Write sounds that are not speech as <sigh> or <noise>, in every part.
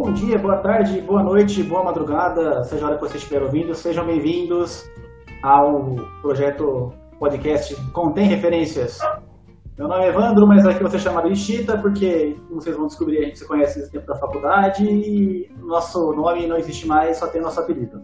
bom dia, boa tarde, boa noite, boa madrugada, seja a hora que você estiver ouvindo, sejam bem-vindos ao projeto podcast Contém Referências. Meu nome é Evandro, mas aqui você chamado de Chita, porque, como vocês vão descobrir, a gente se conhece desde o tempo da faculdade e nosso nome não existe mais, só tem nosso apelido.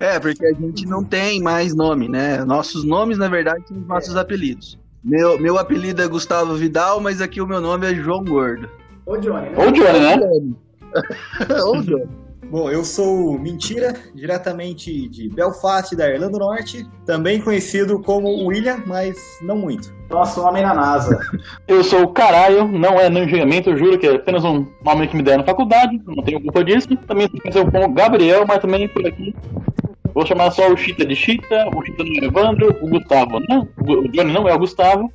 É, porque a gente não tem mais nome, né? Nossos nomes, na verdade, são os nossos é. apelidos. Meu, meu apelido é Gustavo Vidal, mas aqui o meu nome é João Gordo. Ou Johnny, né? Ou Johnny, né? <laughs> Ou. Bom, eu sou Mentira, diretamente de Belfast, da Irlanda do Norte, também conhecido como William, mas não muito. Nosso homem na NASA. <laughs> eu sou o Caralho, não é no engenhamento, eu juro que é apenas um nome que me deram na faculdade, não tenho culpa disso. Também sou como Gabriel, mas também por aqui Vou chamar só o Chita de Chita, o Chita não é o Evandro, o Gustavo não, o Johnny não é o Gustavo,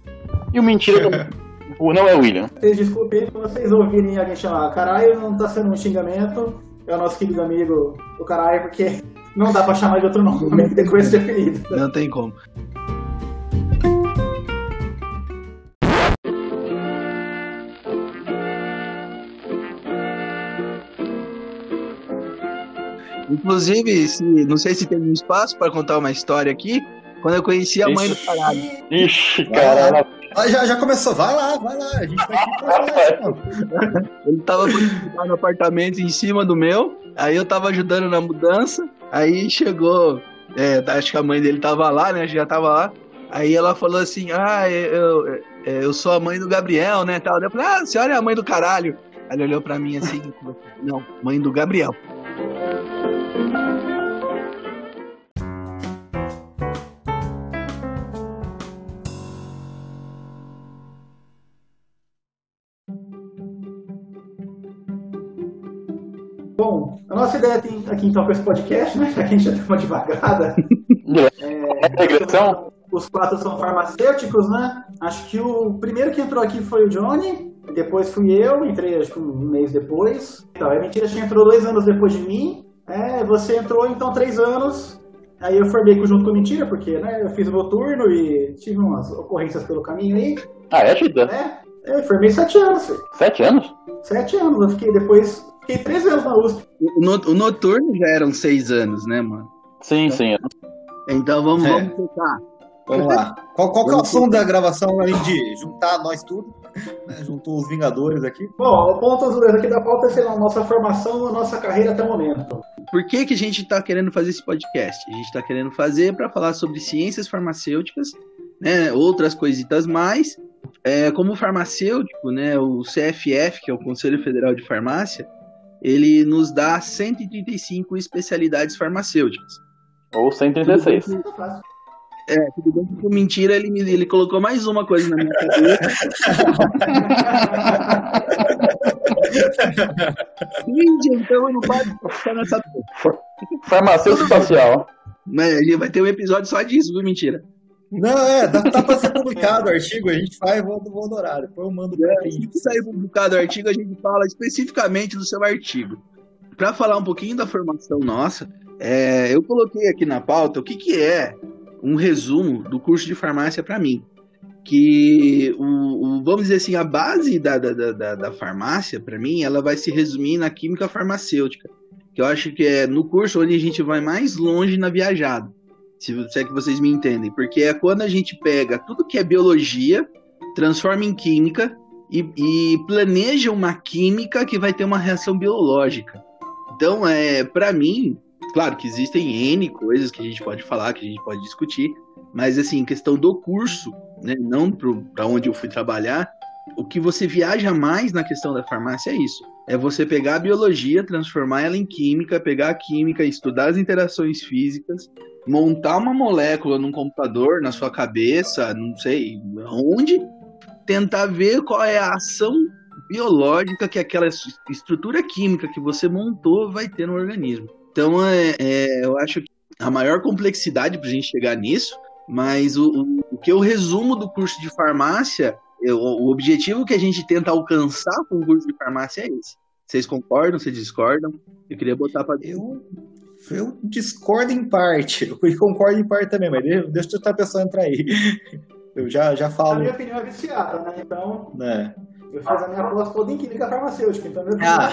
e o Mentira <laughs> não é o William. Vocês desculpem, se vocês ouvirem alguém chamar caralho, não tá sendo um xingamento, é o nosso querido amigo o caralho, porque não dá pra chamar de outro nome <laughs> depois de apelido. Não tem como. Inclusive, se, não sei se tem um espaço para contar uma história aqui. Quando eu conheci a mãe do caralho. Ixi, caralho. Ah, já, já começou, vai lá, vai lá, a gente tá aqui pra Ele tava no apartamento em cima do meu, aí eu tava ajudando na mudança, aí chegou, é, acho que a mãe dele tava lá, né, já tava lá, aí ela falou assim, ah, eu, eu, é, eu sou a mãe do Gabriel, né, tal. Eu falei, ah, a senhora é a mãe do caralho. Aí ele olhou pra mim assim, não, mãe do Gabriel. A ideia aqui então com esse podcast, né? Já que a gente já deu uma devagada. é, regressão. Os quatro são farmacêuticos, né? Acho que o primeiro que entrou aqui foi o Johnny, depois fui eu, entrei acho que um mês depois. Então, é mentira, você entrou dois anos depois de mim. É, você entrou então três anos. Aí eu formei junto com mentira, porque né, eu fiz o meu turno e tive umas ocorrências pelo caminho aí. Ah, é, Tida? É, eu formei sete anos. Filho. Sete anos? Sete anos. Eu fiquei depois Fiquei três anos na USP. O, noturno já eram seis anos, né, mano? Sim, então, sim. Então vamos, é. vamos. Vamos lá. Qual, qual que é o som da gravação, além de juntar nós tudo? Né? Juntou os Vingadores aqui. Bom, o ponto aqui da pauta é, sei lá, nossa formação, a nossa carreira até o momento. Por que, que a gente está querendo fazer esse podcast? A gente está querendo fazer para falar sobre ciências farmacêuticas, né, outras coisitas mais. É, como farmacêutico, né, o CFF, que é o Conselho Federal de Farmácia, ele nos dá 135 especialidades farmacêuticas. Ou 136. É, tudo bem que mentira, ele, ele colocou mais uma coisa na minha cabeça. <laughs> Gente, então eu não pode ficar nessa. Farmacêutico espacial. Mas vai ter um episódio só disso, viu? Mentira. Não, é, tá, tá pra ser publicado o artigo, a gente faz, vou, vou adorar. Depois eu mando pra é, Se sair publicado o artigo, a gente fala especificamente do seu artigo. Para falar um pouquinho da formação nossa, é, eu coloquei aqui na pauta o que, que é um resumo do curso de farmácia para mim. Que, o, o, vamos dizer assim, a base da, da, da, da farmácia, para mim, ela vai se resumir na química farmacêutica. Que eu acho que é no curso onde a gente vai mais longe na viajada se, se é que vocês me entendem, porque é quando a gente pega tudo que é biologia, transforma em química e, e planeja uma química que vai ter uma reação biológica. Então, é, para mim, claro que existem N coisas que a gente pode falar, que a gente pode discutir, mas assim, questão do curso, né, não para onde eu fui trabalhar, o que você viaja mais na questão da farmácia é isso. É você pegar a biologia, transformar ela em química, pegar a química, estudar as interações físicas, montar uma molécula num computador, na sua cabeça, não sei onde, tentar ver qual é a ação biológica que aquela estrutura química que você montou vai ter no organismo. Então, é, é eu acho que a maior complexidade para a gente chegar nisso, mas o, o, o, que eu resumo do curso de farmácia, eu, o objetivo que a gente tenta alcançar com o curso de farmácia é esse. Vocês concordam? Vocês discordam? Eu queria botar para. Eu, eu discordo em parte, <laughs> eu concordo em parte também, mas deixa eu estar pensando entrar aí. Eu já, já falo. A minha opinião é viciada, né? Então. É. Eu fiz a minha aposta toda em química farmacêutica, então meu Ah.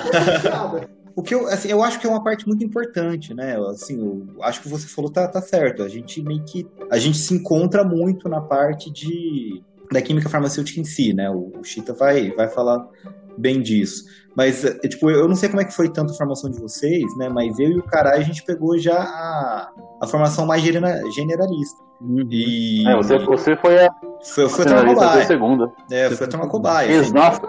ah. <laughs> O que eu, assim, eu acho que é uma parte muito importante, né? Assim, eu acho que você falou tá, tá certo. A gente meio que a gente se encontra muito na parte de da química farmacêutica em si, né? O, o Chita vai vai falar bem disso. Mas é, tipo, eu não sei como é que foi tanto a formação de vocês, né? Mas eu e o Carai a gente pegou já a, a formação mais genera- generalista. E É, você, você foi a foi, foi a turma a cobaia. segunda. É, foi a turma cobaia. Assim. Nossa,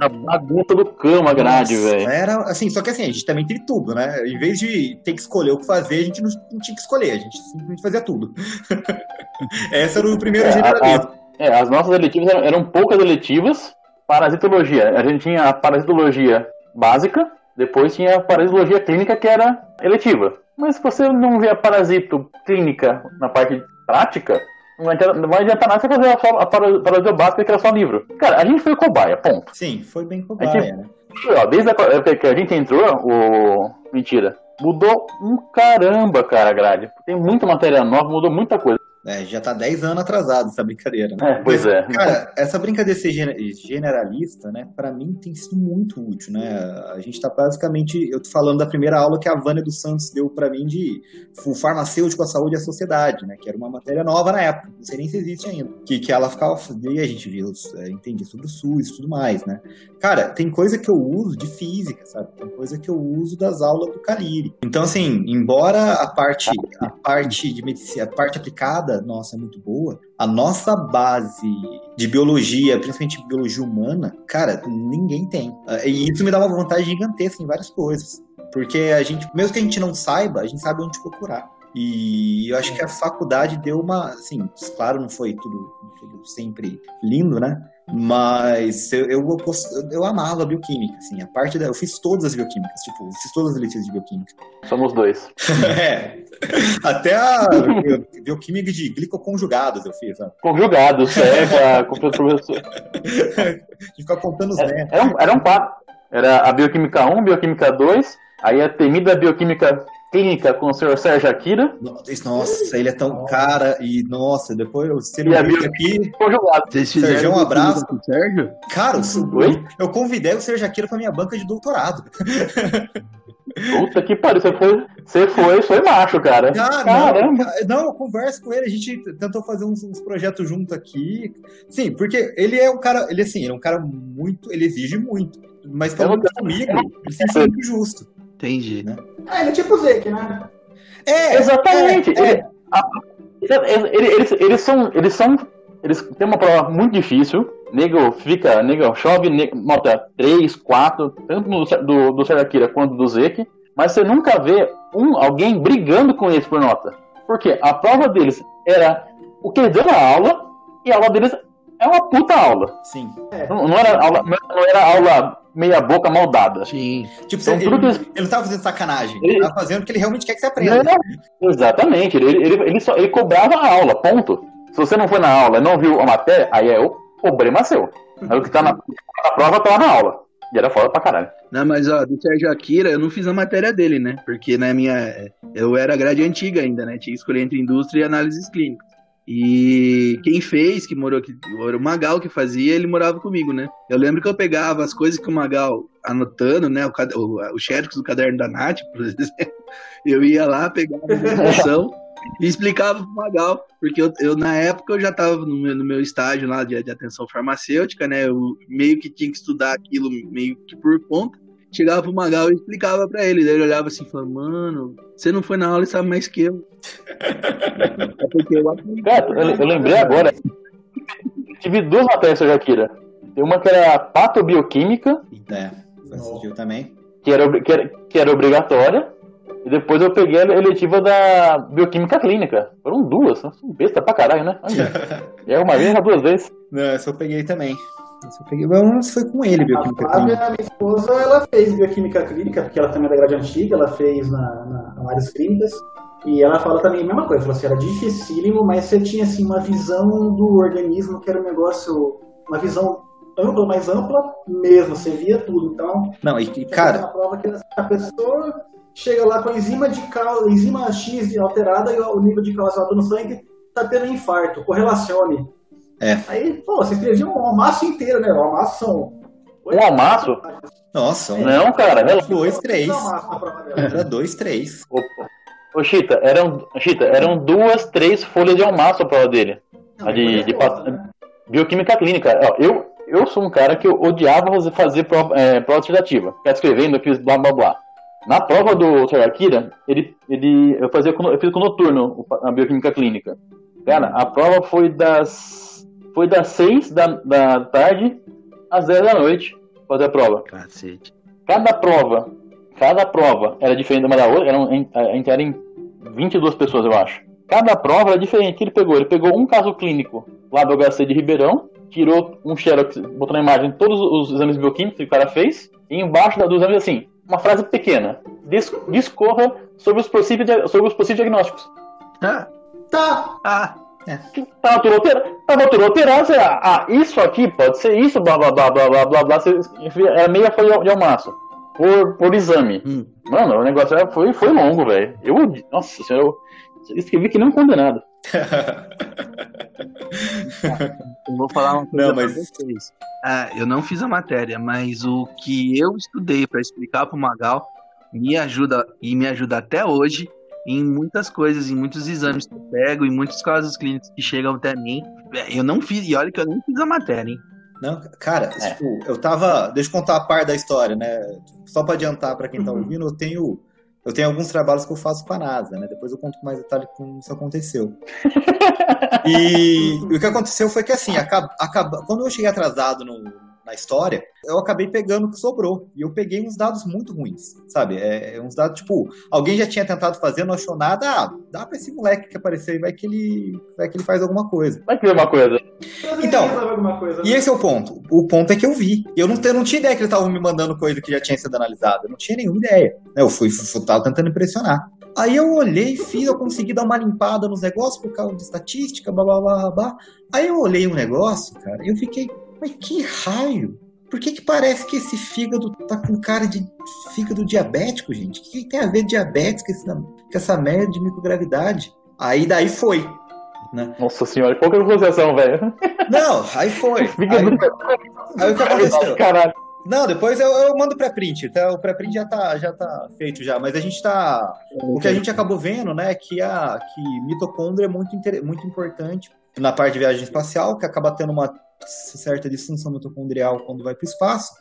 a bagunça do cama a grade, velho. Era assim, só que assim, a gente também teve tudo, né? Em vez de ter que escolher o que fazer, a gente não, não tinha que escolher, a gente simplesmente fazia tudo. <laughs> Essa era o primeiro É, a- generalismo. É, as nossas eletivas eram, eram poucas eletivas. Parasitologia. A gente tinha a parasitologia básica, depois tinha a parasitologia clínica, que era eletiva. Mas se você não vê a parasito clínica na parte prática, não vai adiantar, não nada você fazer a, a parasito básica, que era só livro. Cara, a gente foi cobaia, ponto. Sim, foi bem cobaia, A gente- né? Ó, desde a época que a gente entrou, o. Mentira. Mudou um caramba, cara, a grade. Tem muita matéria nova, mudou muita coisa. É, já tá 10 anos atrasado essa brincadeira, né? É, pois é. Cara, essa brincadeira de ser gene- generalista, né, pra mim tem sido muito útil, né? A gente tá basicamente, eu tô falando da primeira aula que a Vânia dos Santos deu pra mim de o farmacêutico, a saúde e a sociedade, né? Que era uma matéria nova na época, não sei nem se existe ainda. Que, que ela ficava, e a gente viu, é, entendia sobre o SUS e tudo mais, né? Cara, tem coisa que eu uso de física, sabe? Tem coisa que eu uso das aulas do Caliri. Então, assim, embora a parte, a parte de medicina, a parte aplicada, nossa, é muito boa, a nossa base de biologia, principalmente biologia humana, cara, ninguém tem. Ah, E isso me dá uma vantagem gigantesca em várias coisas. Porque a gente, mesmo que a gente não saiba, a gente sabe onde procurar. E eu acho que a faculdade deu uma, assim, claro, não foi tudo, tudo sempre lindo, né? Mas eu, eu, eu, amava a bioquímica, assim, a parte da. Eu fiz todas as bioquímicas, tipo, fiz todas as leituras de bioquímica. Somos dois. <laughs> é. Até a bioquímica de glicoconjugados eu fiz, sabe? Conjugados, é, <laughs> com o professor. De ficar contando os né? Era um, era um quatro. Era a bioquímica 1, bioquímica 2, aí a temida bioquímica clínica com o senhor Sérgio Akira Nossa, ele é tão cara e, nossa, depois eu se ele a vir bio- aqui. Sérgio, um abraço. com o Sérgio? Cara, eu, Oi? eu convidei o Sérgio Akira pra minha banca de doutorado. Puta que pariu, você foi, você foi, foi macho, cara. Ah, Caramba. não, não, eu converso com ele, a gente tentou fazer uns, uns projetos junto aqui. Sim, porque ele é um cara, ele assim, ele é um cara muito, ele exige muito. Mas falando não- comigo, ele se sente muito justo. Entendi. Ah, ele é tipo o Zeke, né? É, Exatamente. é, é. Ele- a- ele- eles, eles são. Eles são. Eles têm uma prova muito difícil. Nego fica. Nego chove, nego, nota 3, 4, tanto do, do Akira quanto do Zeke. Mas você nunca vê um, alguém brigando com eles por nota. Porque a prova deles era o que eles deu na aula, e a aula deles é uma puta aula. Sim. Não, não era aula, não era aula meia boca mal dada. Sim. Tipo, Então, ele, tudo que ele, eles- não tava fazendo sacanagem, Ele- ele tava fazendo porque ele realmente quer que você aprenda. Não, exatamente. Ele, ele, ele, só, ele cobrava a aula, ponto. Se você não foi na aula e não viu a matéria, aí é o problema seu. Aí o que tá na, na prova tá lá na aula. E era foda pra caralho. Não, mas ó, do Sérgio Akira, eu não fiz a matéria dele, né? Porque na minha. Eu era grade antiga ainda, né? Tinha que escolher entre indústria e análises clínicas. E quem fez, que morou aqui, era o Magal que fazia, ele morava comigo, né? Eu lembro que eu pegava as coisas que o Magal anotando, né? O, o, o xerox do caderno da Nath, por <laughs> exemplo. Eu ia lá, pegava a informação e explicava pro Magal. Porque eu, eu, na época, eu já estava no meu, no meu estágio lá de, de atenção farmacêutica, né? Eu meio que tinha que estudar aquilo meio que por conta. Chegava pro Magal e explicava pra ele. Daí ele olhava assim e falava, mano, você não foi na aula e sabe mais que eu. <laughs> é porque eu aprendi. Cara, eu, eu lembrei agora. Tive duas matérias, Sérgio Akira. Tem uma que era patobioquímica, É, assistiu também. que era, que, era, que era obrigatória. E depois eu peguei a eletiva da bioquímica clínica. Foram duas, né? besta pra caralho, né? Olha. <laughs> E aí uma vez, duas vezes. Não, essa eu peguei também. Eu peguei. Mas foi com ele, A bioquímica Flávia, clínica. minha esposa, ela fez bioquímica clínica, porque ela também é da grade antiga, ela fez na, na, na áreas clínicas. E ela fala também a mesma coisa, falou assim, era dificílimo, mas você tinha assim, uma visão do organismo que era um negócio, uma visão ampla, mais ampla mesmo, você via tudo. Então, Não, e, e, cara, na prova que a pessoa chega lá com a enzima de cal, enzima X alterada e o nível de alto no sangue tá tendo infarto, correlacione. É. Aí, pô, você escrevia uma massa inteira, né? Uma massa são Um almaço? Nossa, um, Não, cara. relaxa. dois, três. Era dois, três. Ô, ô, Chita, eram, Chita, eram duas, três folhas de almaço a prova dele. Não, A de, de é pat- foda, né? bioquímica clínica. Ó, eu, eu sou um cara que eu odiava fazer, fazer prova, é, prova dissertativa. Ficar escrevendo, eu fiz blá blá blá. Na prova do Dr. Akira, ele, ele, eu, fazia com, eu fiz com noturno o a bioquímica clínica. Cara, a prova foi das. Foi das 6 da, da tarde às 10 da noite fazer a prova. Cacete. Cada prova, cada prova era diferente uma da outra. Eram, em- a gente era em 22 pessoas, eu acho. Cada prova era diferente. O que ele pegou? Ele pegou um caso clínico lá do HC de Ribeirão, tirou um xerox, botou na imagem todos os exames bioquímicos que o cara fez, e embaixo da- dos exames, assim, uma frase pequena. Dis- discorra sobre os possíveis, sobre os possíveis diagnósticos. Ah, Tá. ah, Tava tudo alterado, tava tudo alterado, você, ah, isso aqui pode ser isso, blá blá blá blá blá blá blá, você, era meia folha de almaço, por, por exame. hum. Mano, o negócio era- foi, foi longo, velho. Eu, nossa senhora, eu escrevi que nem um condenado. <laughs> Eu vou falar uma coisa Não, pra mas- vocês. Ah, eu não fiz a matéria, mas o que eu estudei pra explicar pro Magal me ajuda e me ajuda até hoje em muitas coisas, em muitos exames que eu pego, em muitos casos clínicos que chegam até mim. É, Eu não fiz, e olha que eu nem fiz a matéria, hein? Não, cara, É. tipo, eu tava. Deixa eu contar a parte da história, né? Só pra adiantar pra quem tá Uhum. ouvindo, eu tenho. Eu tenho alguns trabalhos que eu faço com a NASA, né? Depois eu conto com mais detalhe como isso aconteceu. <laughs> E o que aconteceu foi que, assim, acaba, acaba- quando eu cheguei atrasado no- na história, eu acabei pegando o que sobrou. E eu peguei uns dados muito ruins, sabe? É, uns dados, tipo, alguém já tinha tentado fazer, não achou nada. Ah, dá pra esse moleque que apareceu aí, vai que ele, vai que ele faz alguma coisa. Vai que ver uma coisa. Então, alguma coisa, E né? esse é o ponto. O ponto é que eu vi. Eu não, eu não tinha ideia que eles estavam me mandando coisa que já tinha sido analisada. Eu não tinha nenhuma ideia. Eu fui, fui, fui tava tentando impressionar. Aí eu olhei, fiz, eu consegui dar uma limpada nos negócios por causa de estatística, blá blá blá blá. Aí eu olhei um negócio, cara, e eu fiquei, mas que raio? Por que que parece que esse fígado tá com cara de fígado diabético, gente? O que, que tem a ver diabetes com, esse- com essa merda de microgravidade? Aí daí foi. Né? Nossa senhora, qual que é a associação, velho? Não, aí foi. <laughs> Fica Aí, aí o que aconteceu? <laughs> Caralho. Não, depois eu, eu mando pré-print. Tá? O pré-print já tá, já tá feito já. Mas a gente tá. O que a gente acabou vendo, né, é que a que mitocôndria é muito, inter- muito importante na parte de viagem espacial, que acaba tendo uma certa disfunção mitocondrial quando vai para o espaço.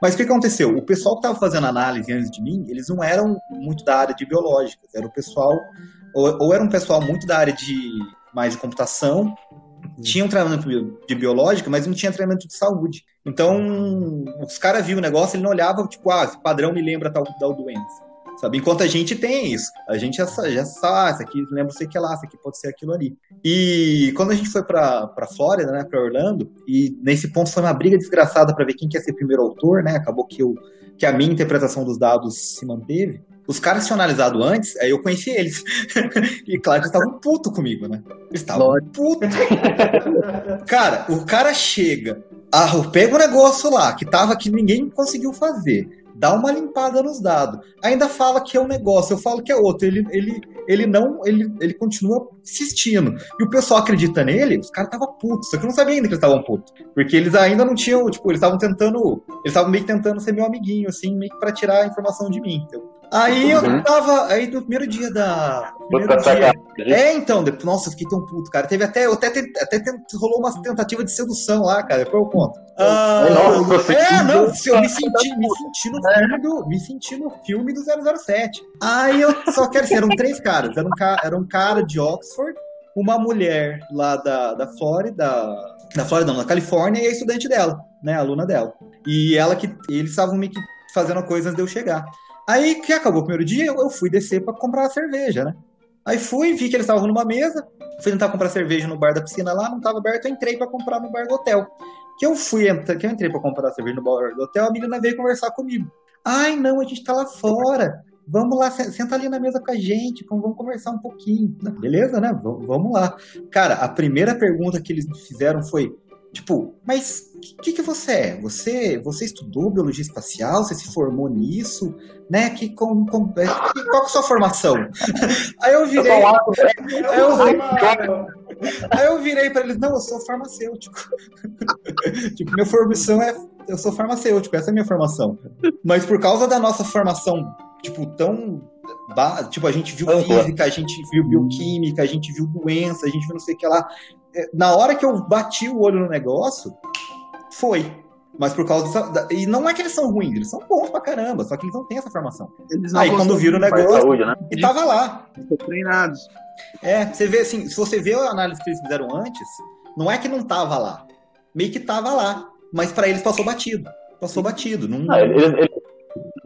Mas o que aconteceu? O pessoal que estava fazendo análise antes de mim, eles não eram muito da área de biológicas, era o pessoal ou, ou era um pessoal muito da área de mais de computação, tinha um treinamento de biológica, mas não tinha treinamento de saúde. Então, os caras viam o negócio, ele não olhava, tipo, ah, padrão me lembra tal, tal doença. Sabe? Enquanto a gente tem isso, a gente já, já sabe, ah, isso aqui lembra sei que lá, isso aqui pode ser aquilo ali. E quando a gente foi pra, pra Flórida, né, pra Orlando, e nesse ponto foi uma briga desgraçada pra ver quem quer ser primeiro autor, né, acabou que, eu, que a minha interpretação dos dados se manteve. Os caras tinham analisado antes, aí eu conheci eles. <laughs> e claro que eles estavam puto comigo, né? Eles estavam puto. Cara, o cara chega, ah, pega um negócio lá que tava que ninguém conseguiu fazer, dá uma limpada nos dados, ainda fala que é um negócio, eu falo que é outro, ele, ele, ele não, ele, ele continua insistindo. E o pessoal acredita nele, os caras estavam putos, só que eu não sabia ainda que eles estavam putos, porque eles ainda não tinham, tipo, eles estavam tentando, eles estavam meio que tentando ser meu amiguinho, assim, meio que pra tirar a informação de mim. entendeu? Aí eu Uhum. tava, aí no primeiro dia da. Primeiro dia, é, então, depois, nossa, eu fiquei tão puto, cara. Teve até, eu até, até rolou uma tentativa de sedução lá, cara. Depois eu conto. Ah, Nossa, você- é, não, eu me senti, me senti no filme do, me senti no filme do 007. Aí eu só quero dizer, eram três caras. Era um, ca- era um cara de Uma mulher lá da, da Flórida, da Flórida não, da Califórnia, e a estudante dela, né, aluna dela. E ela que, eles estavam meio que fazendo coisas antes de eu chegar. Aí que acabou o primeiro dia, eu eu fui descer pra comprar a cerveja, né? Aí fui, vi que eles estavam numa mesa, fui tentar comprar cerveja no bar da piscina lá, não tava aberto, eu entrei pra comprar no bar do hotel. Que eu fui, que eu entrei pra comprar cerveja no bar do hotel, a menina veio conversar comigo. Ai, não, a gente tá lá fora. Vamos lá, se- senta ali na mesa com a gente, vamos conversar um pouquinho. Beleza, né? Vamos, vamos lá. Cara, a primeira pergunta que eles me fizeram foi: Tipo, mas o que, que você é? Você, você estudou biologia espacial? Você se formou nisso? Né? Que, com, com, é, que- qual é a sua formação? <laughs> Aí eu Eu virei, um ato, aí eu, aí eu virei para eles, não, eu sou farmacêutico. <laughs> tipo, minha formação é eu sou farmacêutico, essa é a minha formação. Mas por causa da nossa formação, tipo, tão. Tipo, a gente viu física, a gente viu bioquímica, a gente viu doença, a gente viu não sei o que lá. É, Na hora que eu bati o olho no negócio, foi. Mas por causa dessa. da- E não é que eles são ruins, eles são bons pra caramba, só que eles não têm essa formação. Eles não Aí quando viram o negócio, saúde, né? e tava lá. treinados. É, você vê assim, se você vê a análise que eles fizeram antes, não é que não tava lá. Meio que tava lá. Mas pra eles passou batido. Passou batido. Não... Ah, eles, eles-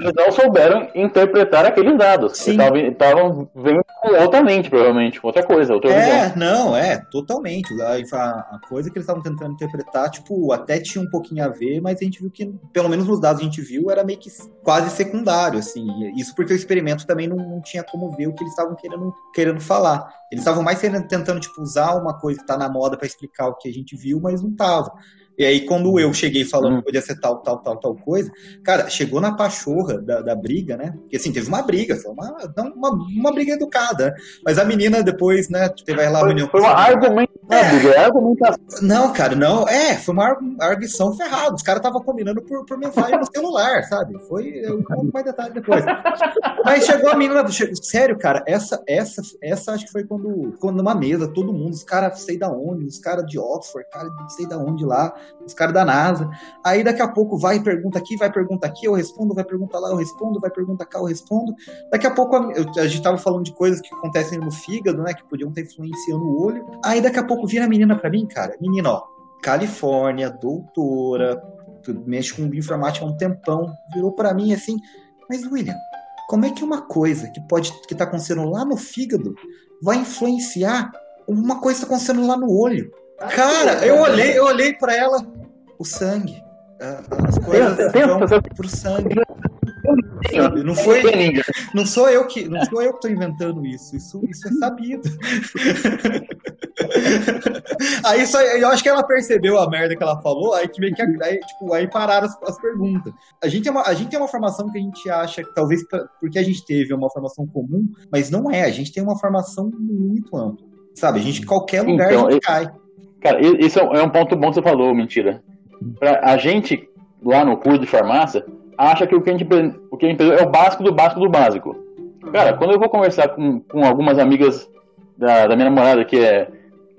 eles não souberam interpretar aqueles dados. Sim. Eles estavam vendo com outra mente, provavelmente, com outra coisa, outra visão. É, não, é, totalmente. A, a- coisa que eles estavam tentando interpretar, tipo, até tinha um pouquinho a ver, mas a gente viu que, pelo menos nos dados que a gente viu, era meio que quase secundário, assim. Isso porque o experimento também não, não tinha como ver o que eles estavam querendo, querendo falar. Eles estavam mais tentando, tipo, usar uma coisa que tá na moda pra explicar o que a gente viu, mas não tava. E aí, quando eu cheguei falando Hum. que podia ser tal, tal, tal, tal coisa, cara, chegou na pachorra da, da briga, né? Porque assim, teve uma briga, foi uma, uma, uma briga educada, né? Mas a menina depois, né, teve lá a Foi, reunião. foi uma argumentação, é. argumentação. Não, cara, não. É, foi uma argu- arguição ferrada. Os caras estavam combinando por, por mensagem no celular, sabe? Foi. Eu conto mais detalhes depois. Aí chegou a menina. Sério, cara, essa, essa, essa acho que foi quando, quando numa mesa, todo mundo, os caras sei da onde, os caras de Oxford, cara sei da onde lá, os caras da NASA. Aí daqui a pouco vai e pergunta aqui, vai pergunta aqui, eu respondo, vai pergunta lá, eu respondo, vai pergunta cá, eu respondo. Daqui a pouco a, eu- a gente tava falando de coisas que acontecem no fígado, né? Que podiam estar influenciando o olho. Aí daqui a pouco vira a menina pra mim, cara. Menina, ó, Califórnia, doutora, tu mexe com bioinformática há um tempão, virou pra mim assim, mas William, como é que uma coisa que pode que tá acontecendo lá no fígado vai influenciar uma coisa que tá acontecendo lá no olho? Cara, eu olhei, eu olhei para ela, o sangue. a- As coisas Tem- tem- vão pro sangue. Sabe? Não foi, não sou eu que, não sou eu que tô inventando isso. Isso, isso é sabido. <laughs> aí só, eu acho que ela percebeu a merda que ela falou, aí que meio que aí, tipo, aí pararam as, as perguntas. A gente, é uma, a gente tem uma formação que a gente acha, que talvez porque a gente teve uma formação comum, mas não é. A gente tem uma formação muito ampla. Sabe? A gente, qualquer lugar, Então, a gente cai. Cara, isso é um- é um ponto bom que você falou, mentira. Pra, a gente, lá no curso de farmácia, acha que o que a gente, o que a gente é o básico do básico do básico. Cara, quando eu vou conversar com, com algumas amigas da, da minha namorada, que é,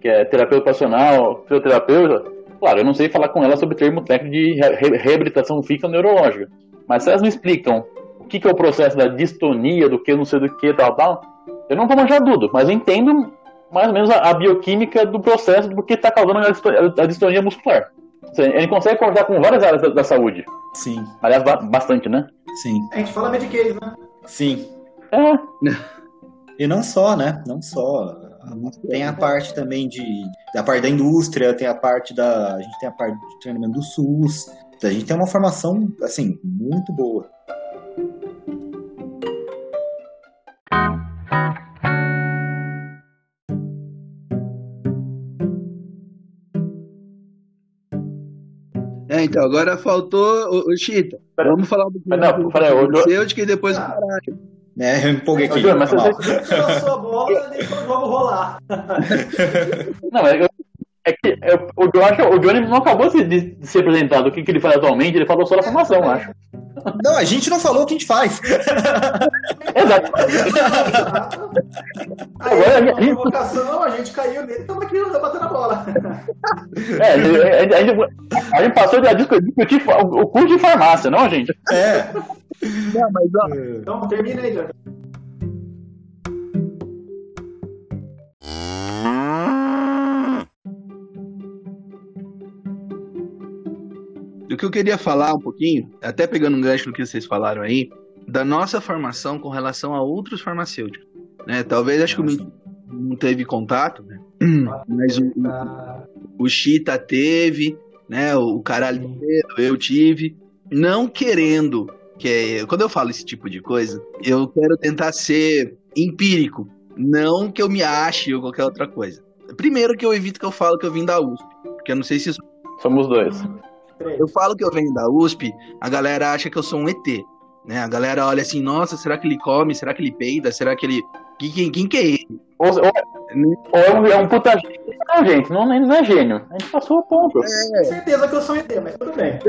que é terapeuta ocupacional, fisioterapeuta, claro, eu não sei falar com ela sobre termo técnico de re- re- reabilitação física neurológica. Mas se elas me explicam o que, que é o processo da distonia, do que, não sei do que, tal, tal, eu não vou manjar tudo, mas entendo mais ou menos a, a bioquímica do processo do que está causando a, a distonia muscular. Gente consegue conversar com várias áreas da, da saúde. Sim, Aliás, ba- bastante, né? sim, A gente fala Medicaid, né? sim. É, <laughs> E não só, né? Não só. Tem a parte também de. A parte da indústria, tem a parte da. A gente tem a parte de treinamento do SUS. A gente tem uma formação, assim, muito boa. É, então, agora faltou o, o Chita. Pera- Vamos falar um pouquinho não, do peraí, o- farmacêutico e depois o Ah. caralho. É, eu empolguei aqui. Mas você- Tirou a bola, deixou o jogo rolar. não, é, é que é, o, eu acho, o Johnny não acabou de, de ser apresentado o que, que ele faz atualmente, ele falou só da formação, eu acho. Não, a gente não falou o que a gente faz. Exato. <laughs> Aí, Agora, a gente- provocação, a gente caiu nele, estamos aqui batendo a bola. É, a, gente- a gente- a gente passou a discu- discutir o, curso de farmácia, não, gente? É. <laughs> Não, mas ó, Então, termina aí, Jorge. o que eu queria falar um pouquinho, até pegando um gancho no que vocês falaram aí, da nossa formação com relação a outros farmacêuticos. Né? Talvez acho que o Min não teve contato, né? <clears throat> mas o, o- o Chita teve, né? O caralho, eu tive, não querendo que é- quando eu falo esse tipo de coisa, eu quero tentar ser empírico, não que eu me ache ou qualquer outra coisa. Primeiro que eu evito que eu falo que eu vim da USP, porque eu não sei se isso Somos dois. eu falo que eu venho da USP, a galera acha que eu sou um ET. Né? A galera olha assim, nossa, será que ele come? Será que ele peida? Será que ele. Quem, quem, quem que é ele? Ou, ou- ou é, um, é um puta gente Não, gente, não, não é gênio. A gente passou o ponto. Tenho certeza que eu sou ET, mas tudo bem. <laughs>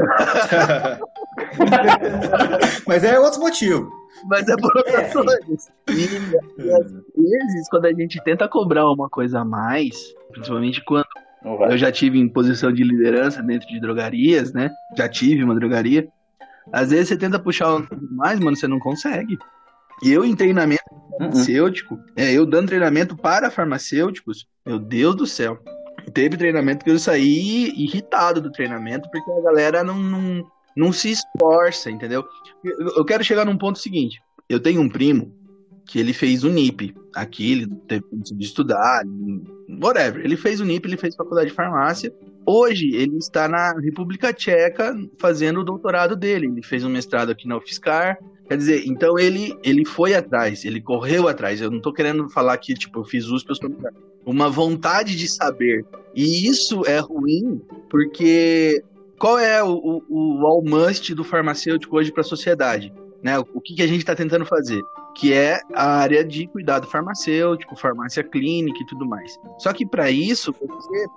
Mas é outro motivo. Mas é por outras coisas. E, às vezes, quando a gente tenta cobrar uma coisa a mais, principalmente quando eu já tive em posição de liderança dentro de drogarias, né? Já tive uma drogaria. Às vezes você tenta puxar mais, mano, você não consegue. E eu em treinamento. Farmacêutico, é, eu dando treinamento para farmacêuticos, meu Deus do céu. Teve treinamento que eu saí irritado do treinamento, porque a galera não, não, não se esforça, entendeu? Eu, quero chegar num ponto seguinte. Eu tenho um primo que ele fez o NIP. Aqui ele teve de estudar, whatever. Ele fez o NIP, ele fez faculdade de farmácia. Hoje ele está na República Tcheca fazendo o doutorado dele. Ele fez um mestrado aqui na UFSCar. Quer dizer, então ele, ele foi atrás, ele correu atrás. Eu não tô querendo falar que, tipo, eu fiz USP, eu. Uma vontade de saber. E isso é ruim, porque qual é o, o, o all must do farmacêutico hoje para a sociedade? Né? O, o que, que a gente está tentando fazer? Que é a área de cuidado farmacêutico, farmácia clínica e tudo mais. Só que para isso,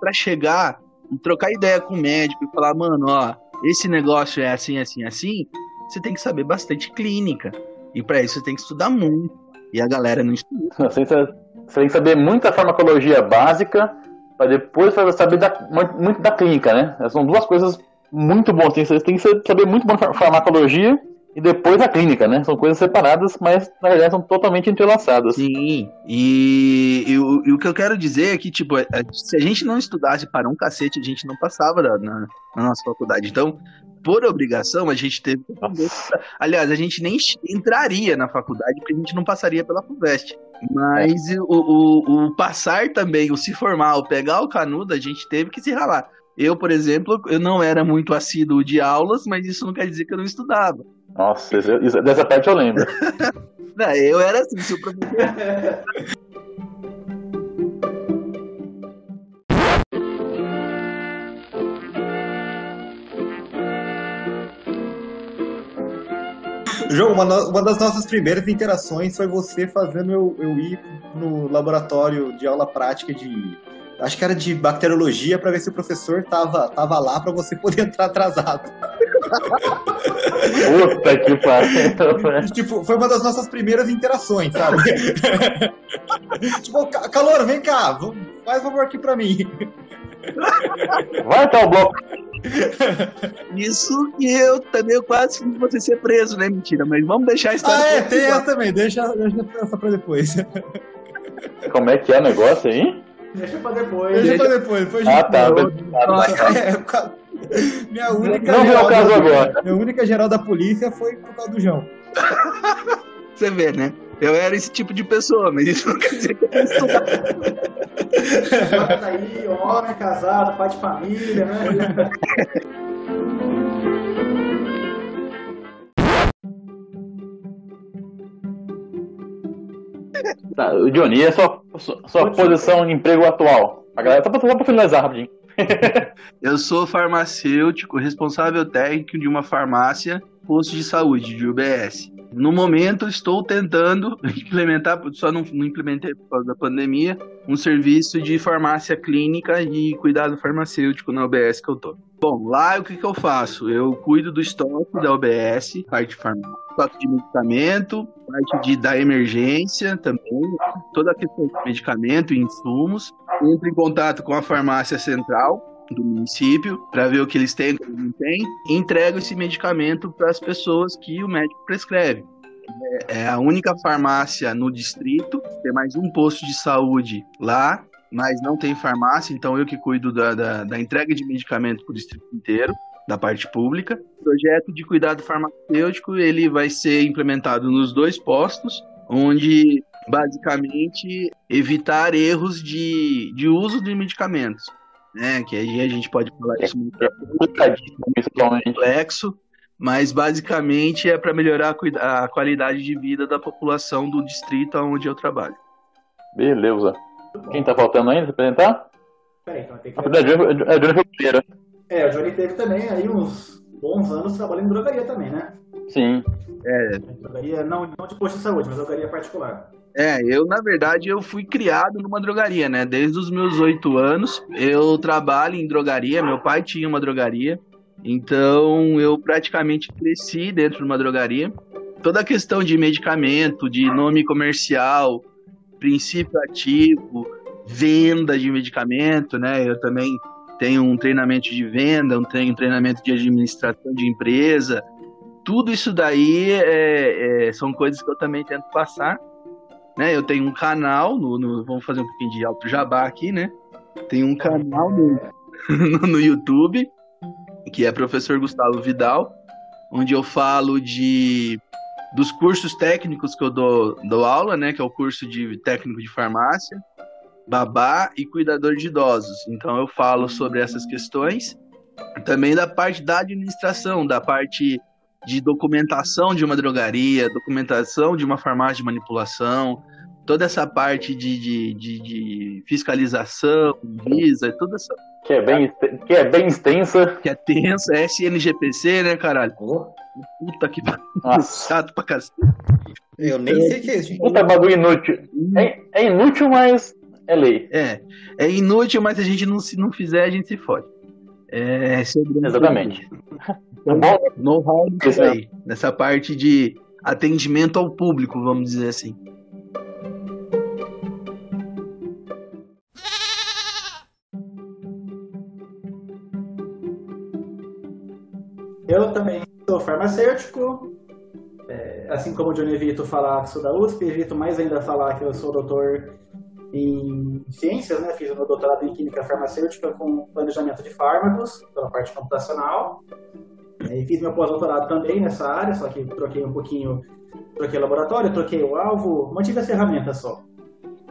para chegar e trocar ideia com o médico e falar, mano, ó, esse negócio é assim, assim, assim, você tem que saber bastante clínica. E para isso você tem que estudar muito. E a galera não estuda. Você tem, que você saber muita farmacologia básica para depois saber da- mu- muito da clínica, né? São duas coisas muito boas. Que- tem que saber muito bom far- farmacologia e depois a clínica, né? São coisas separadas, mas na verdade são totalmente entrelaçadas. Sim, e, e o, e o que eu quero dizer é que, tipo, a- se a gente não estudasse para um cacete, a gente não passava na- na nossa faculdade. Então, por obrigação, a gente teve que aprender. Aliás, a gente nem entraria na faculdade porque a gente não passaria pela FUVEST. Mas o, o, o passar também, o se formar, o pegar o canudo, a gente teve que se ralar. Eu, por exemplo, eu não era muito assíduo de aulas, mas isso não quer dizer que eu não estudava. Nossa, isso- dessa parte eu lembro. <laughs> Não, eu era assim, se o professor <laughs> João, uma, uma das nossas primeiras interações foi você fazendo eu, eu ir no laboratório de aula prática de. Acho que era de bacteriologia para ver se o professor tava, tava lá para você poder entrar atrasado. Puta que pariu. tipo, foi uma das nossas primeiras interações, sabe? <laughs> tipo, "Ca- calor, vem cá, faz favor aqui pra mim. Vai até o bloco. Isso que eu também eu quase fiz você ser preso, né? Mentira, mas vamos deixar a história. Ah, é, tem essa também, deixa, deixa essa pra depois. Como é que é o negócio aí? Deixa pra depois. Deixa Deixa- pra depois, depois Ah, tá. fala. É, ca- minha única Não geral caso da- agora. Minha única geral da polícia foi por causa do João. Você vê, né? Eu era esse tipo de pessoa, mas isso não quer dizer que eu sou. Aí, homem, casado, pai de família, né? Tá, o Johnny, e a sua, sua, sua posição de emprego atual? A galera, só pra, só pra finalizar rapidinho. <laughs> Eu sou farmacêutico, responsável técnico de uma farmácia, posto de saúde, de UBS. No momento, estou tentando <laughs> implementar, só não, não implementei por causa da pandemia, um serviço de farmácia clínica e cuidado farmacêutico na UBS que eu tô. Bom, lá o que, que eu faço? Eu cuido do estoque da UBS, parte de farmácia, de medicamento, parte de, da emergência também, toda a questão de medicamento e insumos. Entro em contato com a farmácia central do município para ver o que eles têm, o que não têm, e entrego esse medicamento para as pessoas que o médico prescreve. É é a única farmácia no distrito, tem mais um posto de saúde lá, mas não tem farmácia, então eu que cuido da, da, da entrega de medicamento para o distrito inteiro, da parte pública. O projeto de cuidado farmacêutico ele vai ser implementado nos dois postos, onde basicamente evitar erros de, de uso de medicamentos. Né, que aí a gente pode falar isso muito atualmente. complexo, mas basicamente é para melhorar a qualidade de vida da população do distrito onde eu trabalho. Beleza. Quem tá faltando ainda se apresentar? Peraí, então tem que... Na verdade, é o Johnny primeiro. É, o Johnny teve também aí uns bons anos trabalhando em drogaria também, né? Sim. Drogaria, não, não de posto de saúde, mas drogaria particular. É, eu, na verdade, eu fui criado numa drogaria, né? Desde os meus oito anos, eu trabalho em drogaria. Meu pai tinha uma drogaria, então eu praticamente cresci dentro de uma drogaria. Toda a questão de medicamento, de nome comercial, princípio ativo, venda de medicamento, né? Eu também tenho um treinamento de venda, um treinamento de administração de empresa. Tudo isso daí é, é, são coisas que eu também tento passar né? Eu tenho um canal, no, no, vamos fazer um pouquinho de alto jabá aqui, né? Tem um canal <laughs> no, no YouTube, que é Professor Gustavo Vidal, onde eu falo de dos cursos técnicos que eu dou, dou aula, né? Que é o curso de técnico de farmácia, babá e cuidador de idosos. Então eu falo sobre essas questões. Também da parte da administração, da parte de documentação de uma drogaria, documentação de uma farmácia de manipulação, toda essa parte de, de, de, de fiscalização, visa, toda essa. Que é bem, que é bem extensa. Que é tensa, é SNGPC, né, caralho? Oh. Puta que chato pra cacete. Eu nem sei o que é isso. Puta bagulho inútil. É, é, inútil, mas é lei. É, é inútil, mas se a gente não, se não fizer, a gente se fode. É, Exatamente. Então, know-how disso aí, nessa parte de atendimento ao público, vamos dizer assim. Eu também sou farmacêutico, é, assim como o Johnny evito falar que sou da USP, evito mais ainda falar que eu sou doutor em ciências, né? Fiz o meu doutorado em química farmacêutica com planejamento de fármacos pela parte computacional. E fiz meu pós-doutorado também nessa área, só que troquei um pouquinho, troquei o laboratório, troquei o alvo, mantive as ferramentas só.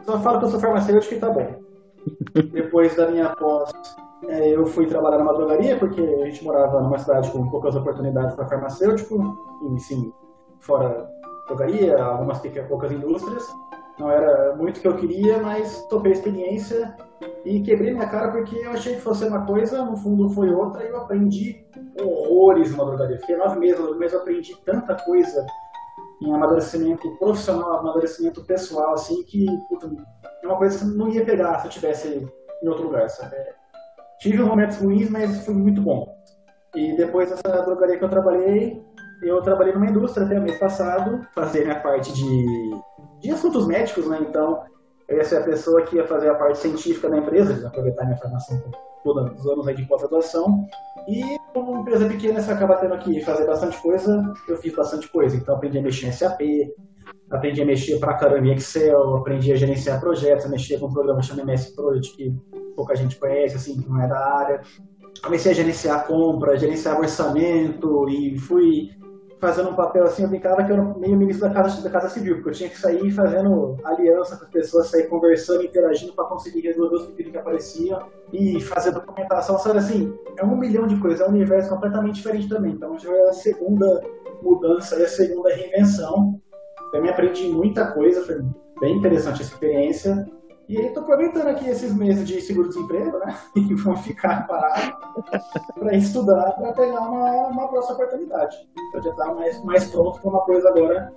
Só falo que eu sou farmacêutico e tá bom. <laughs> Depois da minha pós, é, eu fui trabalhar numa drogaria, porque a gente morava numa cidade com poucas oportunidades para farmacêutico, enfim, fora drogaria, algumas poucas indústrias. Não era muito o que eu queria, mas topei a experiência e quebrei minha cara porque eu achei que fosse uma coisa, no fundo foi outra, e eu aprendi horrores numa drogaria. Fiquei nove meses, meses eu aprendi tanta coisa em amadurecimento profissional, amadurecimento pessoal, assim, que puta, é uma coisa que não ia pegar se eu tivesse em outro lugar, sabe? Tive momentos ruins, mas foi muito bom. E depois dessa drogaria que eu trabalhei, eu trabalhei numa indústria até o mês passado, fazer minha parte de, de assuntos médicos, né? Então, eu ia ser a pessoa que ia fazer a parte científica da empresa, aproveitar minha formação todos os anos aí de pós-graduação. E uma empresa pequena, você acaba tendo que fazer bastante coisa, eu fiz bastante coisa. Então, aprendi a mexer em SAP, aprendi a mexer pra caramba em Excel, aprendi a gerenciar projetos, mexer com um programa chamado MS Project, que pouca gente conhece, assim, que não é da área. Comecei a gerenciar compra, gerenciar orçamento e fui fazendo um papel assim, eu brincava que eu era meio ministro da Casa, da casa Civil, porque eu tinha que sair fazendo aliança com as pessoas, sair conversando, interagindo para conseguir resolver os pepinos que apareciam e fazer documentação, sabe assim, é um milhão de coisas, é um universo completamente diferente também. Então já é a segunda mudança e a segunda reinvenção. Também aprendi muita coisa, foi bem interessante essa experiência. E aí tô aproveitando aqui esses meses de seguro-desemprego, né? <laughs> E vão ficar parados para estudar, para pegar uma, uma próxima oportunidade. Eu já estar mais, mais pronto para uma coisa agora.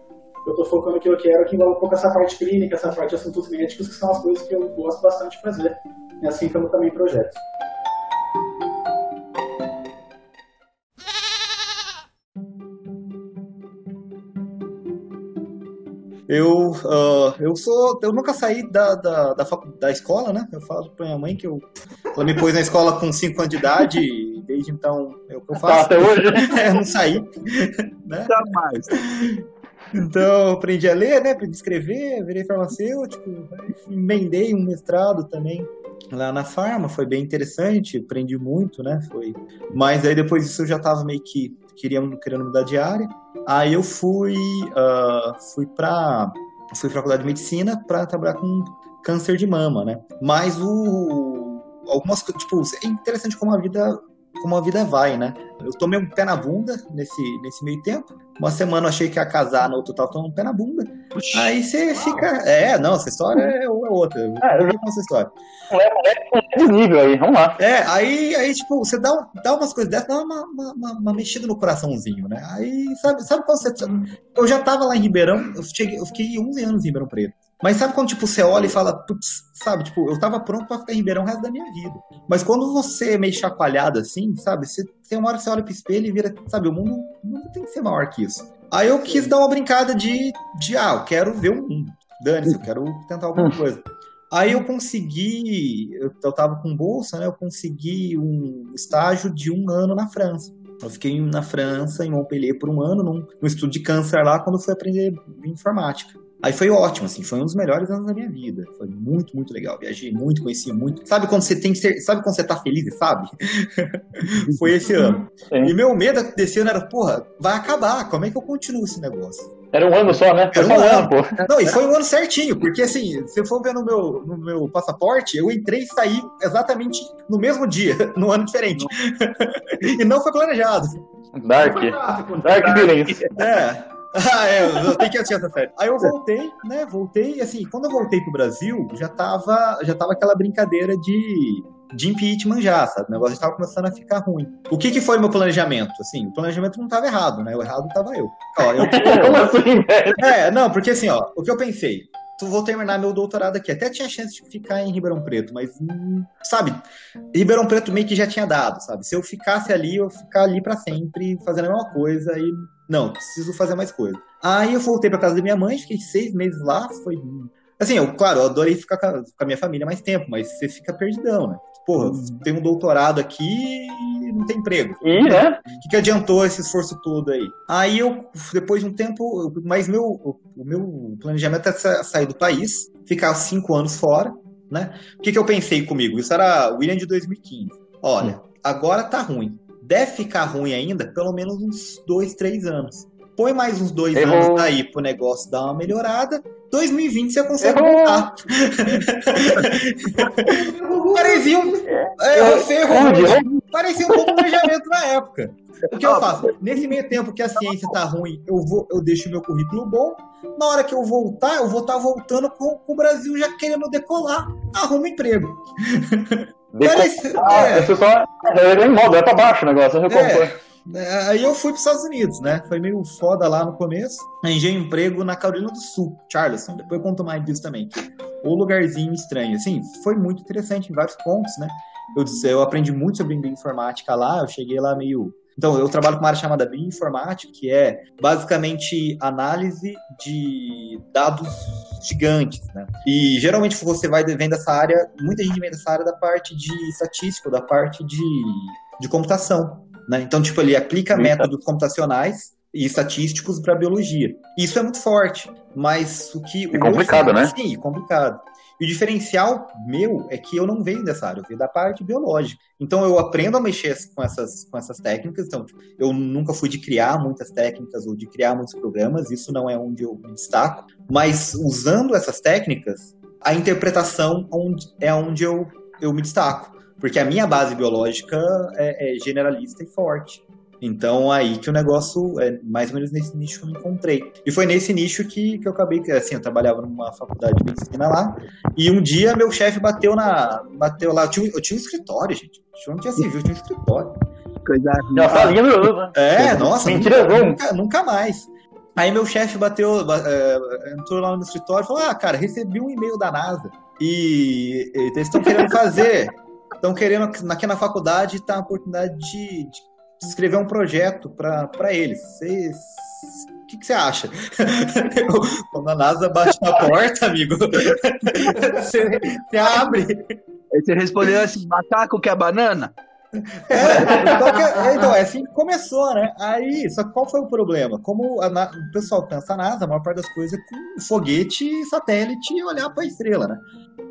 Eu tô focando no que eu quero, que envolve um pouco essa parte clínica, essa parte de assuntos médicos, que são as coisas que eu gosto bastante de fazer. E assim como também projetos. Eu, uh, eu sou. Eu nunca saí da, da, da, da, escola, né? Eu falo pra minha mãe que eu, ela me pôs na escola com 5 anos de idade e desde então é o que eu faço. Tá, até hoje? <laughs> é, eu não saí. Né? mais. Então, eu aprendi a ler, né? Aprendi a escrever, virei farmacêutico, emendei um mestrado também lá na farma, foi bem interessante, aprendi muito, né? Foi. Mas aí depois disso eu já estava meio que querendo, querendo mudar de área. Aí eu fui, uh, fui para fui pra faculdade de medicina para trabalhar com câncer de mama, né? Mas o algumas tipo, é interessante como a vida como a vida vai, né? Eu tomei um pé na bunda nesse, nesse meio tempo. Uma semana eu achei que ia casar, no outro tava tomando um pé na bunda. Aí você fica. É, não, essa história é, é outra. É, eu já essa história. É, nível aí, vamos lá. É, aí, aí tipo, você dá, dá umas coisas dessas, dá uma, uma, uma, uma, mexida no coraçãozinho, né? Aí, sabe, sabe quando você. Eu já tava lá em Ribeirão, eu, cheguei, eu fiquei 11 anos em Ribeirão Preto. Mas sabe quando, tipo, você olha e fala, putz, sabe, tipo, eu tava pronto pra ficar em Ribeirão o resto da minha vida. Mas quando você é meio chacoalhado assim, sabe, você tem uma hora que você olha pro espelho e vira, sabe, o mundo, o mundo tem que ser maior que isso. Aí eu quis dar uma brincada de, de ah, eu quero ver o mundo. Dane-se, eu quero tentar alguma coisa. Aí eu consegui, eu, eu tava com bolsa, né? Eu consegui um estágio de um ano na França. Eu fiquei na França, em Montpellier, por um ano, num, num estudo de câncer lá, quando fui aprender informática. Aí foi ótimo, assim, foi um dos melhores anos da minha vida. Foi muito, muito legal. Viajei muito, conheci muito. Sabe quando você tem que ser, sabe quando você tá feliz e sabe? <laughs> foi esse ano. Sim. E meu medo desse ano era, porra, vai acabar, como é que eu continuo esse negócio? Era um ano só, né? Era um, um ano, pô. Não, e foi um ano certinho, porque assim, se for ver no meu, no meu passaporte, eu entrei e saí exatamente no mesmo dia, <laughs> num ano diferente. <laughs> e não foi planejado. Dark. Dark Violence. É. <laughs> Ah, é, eu tenho que assistir essa série. Aí eu voltei, né? Voltei, e assim, quando eu voltei pro Brasil, já tava, já tava aquela brincadeira de, de impeachment já, sabe? O negócio estava começando a ficar ruim. O que, que foi meu planejamento? Assim, o planejamento não estava errado, né? O errado estava eu. Ó, eu... <laughs> Como assim, velho? É, não, porque assim, ó, o que eu pensei, vou terminar meu doutorado aqui. Até tinha chance de ficar em Ribeirão Preto, mas, hum, sabe, Ribeirão Preto meio que já tinha dado, sabe? Se eu ficasse ali, eu ficar ali para sempre, fazendo a mesma coisa e não, preciso fazer mais coisa. Aí eu voltei para casa da minha mãe, fiquei seis meses lá, foi Assim, eu, claro, eu adorei ficar com a minha família mais tempo, mas você fica perdidão, né? Porra, hum. tem um doutorado aqui e não tem emprego. E, né? O que, que adiantou esse esforço todo aí? Aí eu, depois de um tempo, mas meu, o meu planejamento é sair do país, ficar cinco anos fora, né? O que, que eu pensei comigo? Isso era William de 2015. Olha, hum. agora tá ruim. Deve ficar ruim ainda pelo menos uns dois, três anos. Põe mais uns dois Errou. anos aí pro negócio dar uma melhorada 2020 você consegue Errou. voltar. <laughs> parecia um. É, você errou. Parecia um pouco planejamento na época. O que eu faço? Nesse meio tempo que a ciência tá ruim, eu, vou, eu deixo meu currículo bom. Na hora que eu voltar, eu vou estar tá voltando com, com, o Brasil já querendo decolar. Arruma emprego. <laughs> Parece, ah, é. Você só. É, é, modo, é pra baixo o negócio. Eu é. É, aí eu fui para os Estados Unidos, né? Foi meio foda lá no começo. Arranjei um emprego na Carolina do Sul, Charleston. Depois eu conto mais disso também. O lugarzinho estranho. Assim, foi muito interessante em vários pontos, né? Eu, eu aprendi muito sobre bioinformática lá. Eu cheguei lá meio então, eu trabalho com uma área chamada bioinformática, que é basicamente análise de dados gigantes, né? E geralmente você vai vem dessa área, muita gente vem dessa área da parte de estatística, da parte de, de computação. Né? Então, tipo, ele aplica métodos computacionais e estatísticos para biologia. Isso é muito forte, mas o que... É complicado, né? Sim, complicado. E o diferencial meu é que eu não venho dessa área, eu venho da parte biológica. Então eu aprendo a mexer com essas, com essas técnicas. Então, eu nunca fui de criar muitas técnicas ou de criar muitos programas, isso não é onde eu me destaco. Mas usando essas técnicas, a interpretação é onde eu, eu me destaco porque a minha base biológica é, é generalista e forte. Então, aí que o negócio é mais ou menos nesse nicho que eu me encontrei. E foi nesse nicho que, que eu acabei, assim, eu trabalhava numa faculdade de medicina lá, e um dia meu chefe bateu na. Bateu lá. Eu tinha, eu tinha um escritório, gente. Eu não tinha civil, eu tinha um escritório. Coisa <laughs> Já falinha meu, né? É, nossa, Mentira, nunca, nunca, nunca mais. Aí meu chefe bateu, é, entrou lá no escritório e falou: Ah, cara, recebi um e-mail da NASA. E, e eles estão querendo fazer estão querendo aqui na faculdade tá a oportunidade de, de escrever um projeto para eles. Vocês o que, que, você acha? <laughs> Quando a NASA bate na porta, amigo, <laughs> você, você abre. Aí você respondeu assim: macaco quer banana? É, então, então, é assim que começou, né? Aí, só que qual foi o problema? Como a, o pessoal pensa a NASA, a maior parte das coisas é com foguete, satélite e olhar para a estrela, né?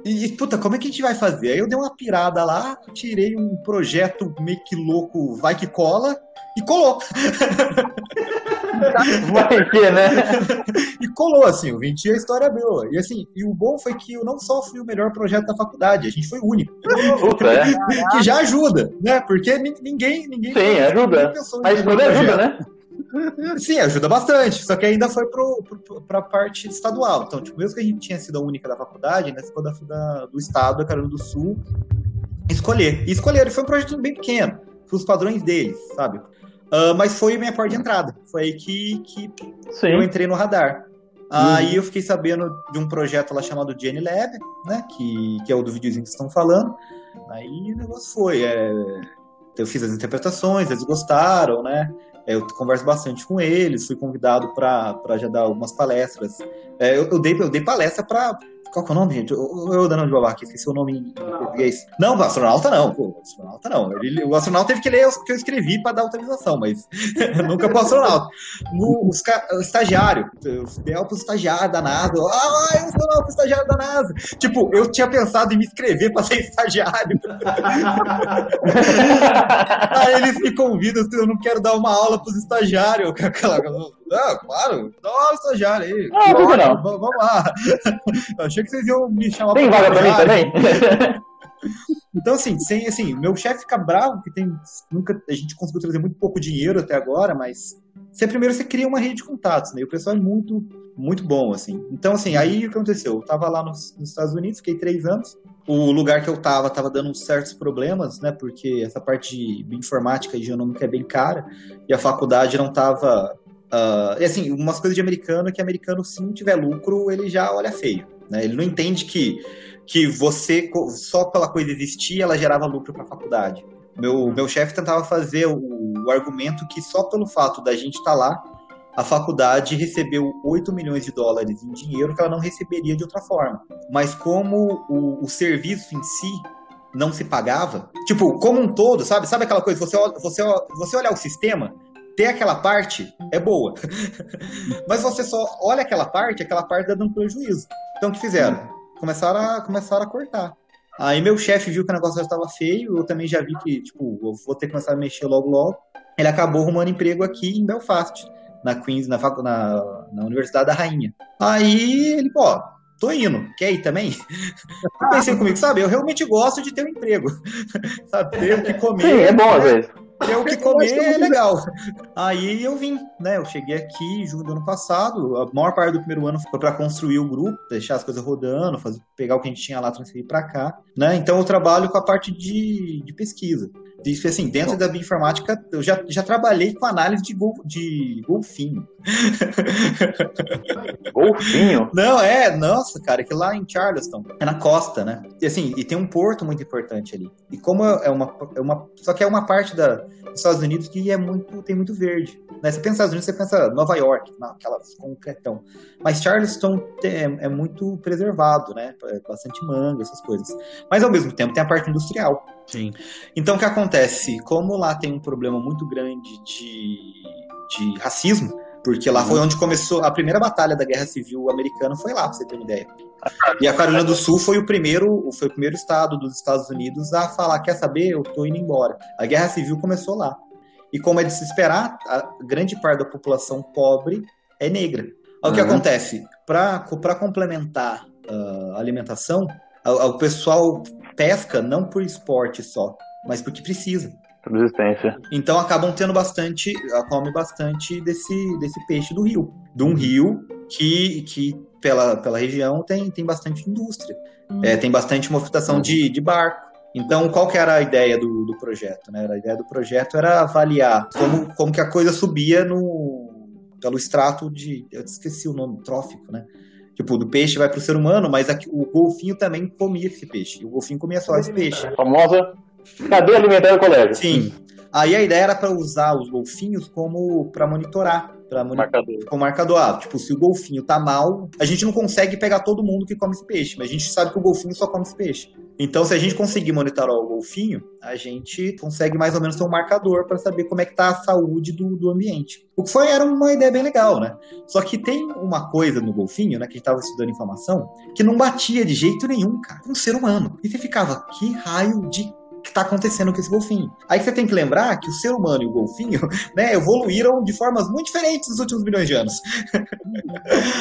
E, puta, como é que a gente vai fazer? Aí eu dei uma pirada lá, tirei um projeto meio que louco, vai que cola, e colou. <laughs> Vai que, né? e colou, assim, o 20 a história é boa. E assim, e o bom foi que eu não só fui o melhor projeto da faculdade, a gente foi o único. Puta, é. que já ajuda, né? Porque ninguém. ninguém Sim, ajuda. Mas tudo ajuda, né? Sim, ajuda bastante, só que ainda foi para a parte estadual. Então, tipo, mesmo que a gente tinha sido a única da faculdade, né, ficou da, da, do estado, da Carolina do Sul, escolher. E escolher, foi um projeto bem pequeno, para os padrões deles, sabe? Uh, mas foi minha porta de entrada. Foi aí que, que eu entrei no radar. Aí eu fiquei sabendo de um projeto lá chamado Jenny Lab, né? Que, que é o do videozinho que vocês estão falando. Aí o negócio foi. É, eu fiz as interpretações, eles gostaram, né? É, eu converso bastante com eles, fui convidado para já dar algumas palestras. É, eu, eu, dei, eu dei palestra para qual que é o nome, gente? Eu, eu dando de babaca, esqueci o nome em português. Não, o astronauta não, pô, o astronauta não. Ele, o astronauta teve que ler o que eu escrevi para dar autorização, mas <laughs> nunca pro astronauta. O, os, o estagiário, eu pro estagiário da NASA. Ah, eu sou o estagiário da NASA. Tipo, eu tinha pensado em me inscrever para ser estagiário. <laughs> Aí eles me convidam, eu não quero dar uma aula pros estagiários. Ah, claro, dá uma aula estagiário aí. Ah, não, não. Vamos lá. <laughs> Eu achei achei que vocês iam me chamar Tem vaga pra mim também? <laughs> então, assim, sem, assim, meu chefe fica bravo, que tem. Nunca, a gente conseguiu trazer muito pouco dinheiro até agora, mas você primeiro você cria uma rede de contatos, né? E o pessoal é muito, muito bom, assim. Então, assim, aí o que aconteceu? Eu tava lá nos, nos Estados Unidos, fiquei três anos. O lugar que eu tava tava dando certos problemas, né? Porque essa parte de informática e genômica é bem cara e a faculdade não tava. Uh, e assim, umas coisas de americano é que americano, se não tiver lucro, ele já olha feio. Né? Ele não entende que, que você, só pela coisa existir, ela gerava lucro para a faculdade. Meu, meu chefe tentava fazer o, o, argumento que só pelo fato da gente estar tá lá, a faculdade recebeu 8 milhões de dólares em dinheiro que ela não receberia de outra forma. Mas como o, o serviço em si não se pagava, tipo, como um todo, sabe? Sabe aquela coisa, você, você, você olhar o sistema, ter aquela parte é boa. <laughs> Mas você só olha aquela parte, aquela parte dá um prejuízo. Então o que fizeram? Começaram a, começaram a cortar. Aí meu chefe viu que o negócio já estava feio, eu também já vi que, tipo, eu vou ter que começar a mexer logo logo. Ele acabou arrumando emprego aqui em Belfast, na Queens, na, na, na Universidade da Rainha. Aí ele, pô, tô indo, quer ir também? <laughs> Eu pensei comigo, sabe, eu realmente gosto de ter um emprego, <laughs> sabe, ter o que comer. Sim, é bom às vezes ter o que comer é legal. Aí eu vim, né? Eu cheguei aqui junho do ano passado. A maior parte do primeiro ano foi para construir o grupo, deixar as coisas rodando, fazer, pegar o que a gente tinha lá, transferir para cá, né? Então eu trabalho com a parte de, de pesquisa. Isso, assim, dentro da bioinformática, eu já, já trabalhei com análise de, gol, de golfinho. <laughs> Golfinho? Não, é, nossa, cara, que lá em Charleston, é na costa, né? E assim, e tem um porto muito importante ali. E como é uma, é uma só que é uma parte da, dos Estados Unidos que é muito, tem muito verde. Né? Você pensa Estados Unidos, você pensa Nova York, aquelas concretão. Mas Charleston é, é muito preservado, né? É bastante manga, essas coisas. Mas ao mesmo tempo tem a parte industrial. Sim. Então o que acontece? Como lá tem um problema muito grande de, de racismo, porque lá foi uhum. onde começou a primeira batalha da Guerra Civil Americana, foi lá, pra você ter uma ideia. E a Carolina do Sul foi o primeiro, foi o primeiro estado dos Estados Unidos a falar, quer saber, eu tô indo embora. A Guerra Civil começou lá. E como é de se esperar, a grande parte da população pobre é negra. O que uhum. acontece? Para complementar uh, a alimentação, o pessoal pesca não por esporte só, mas porque precisa. Subsistência. Então acabam tendo bastante, come bastante desse, desse peixe do rio. De um rio que, que pela, pela região tem, tem bastante indústria. Hum. É, tem bastante movimentação hum. de, de barco. Então, qual que era a ideia do, do projeto? Né? A ideia do projeto era avaliar como, como que a coisa subia no, pelo extrato de... Eu esqueci o nome, trófico, né? Tipo, do peixe vai para o ser humano, mas aqui, o golfinho também comia esse peixe. O golfinho comia só esse peixe. A famosa cadeia alimentar do colégio. Sim. Aí a ideia era para usar os golfinhos como para monitorar, para marcador. como marcador. Ah, tipo, se o golfinho tá mal, a gente não consegue pegar todo mundo que come esse peixe, mas a gente sabe que o golfinho só come esse peixe. Então, se a gente conseguir monitorar o golfinho, a gente consegue mais ou menos ter um marcador para saber como é que tá a saúde do, do ambiente. O que foi era uma ideia bem legal, né? Só que tem uma coisa no golfinho, né, que a gente tava estudando informação, que não batia de jeito nenhum, cara, um ser humano. E você ficava, que raio de que está acontecendo com esse golfinho. Aí você tem que lembrar que o ser humano e o golfinho <laughs> né, evoluíram de formas muito diferentes nos últimos milhões de anos.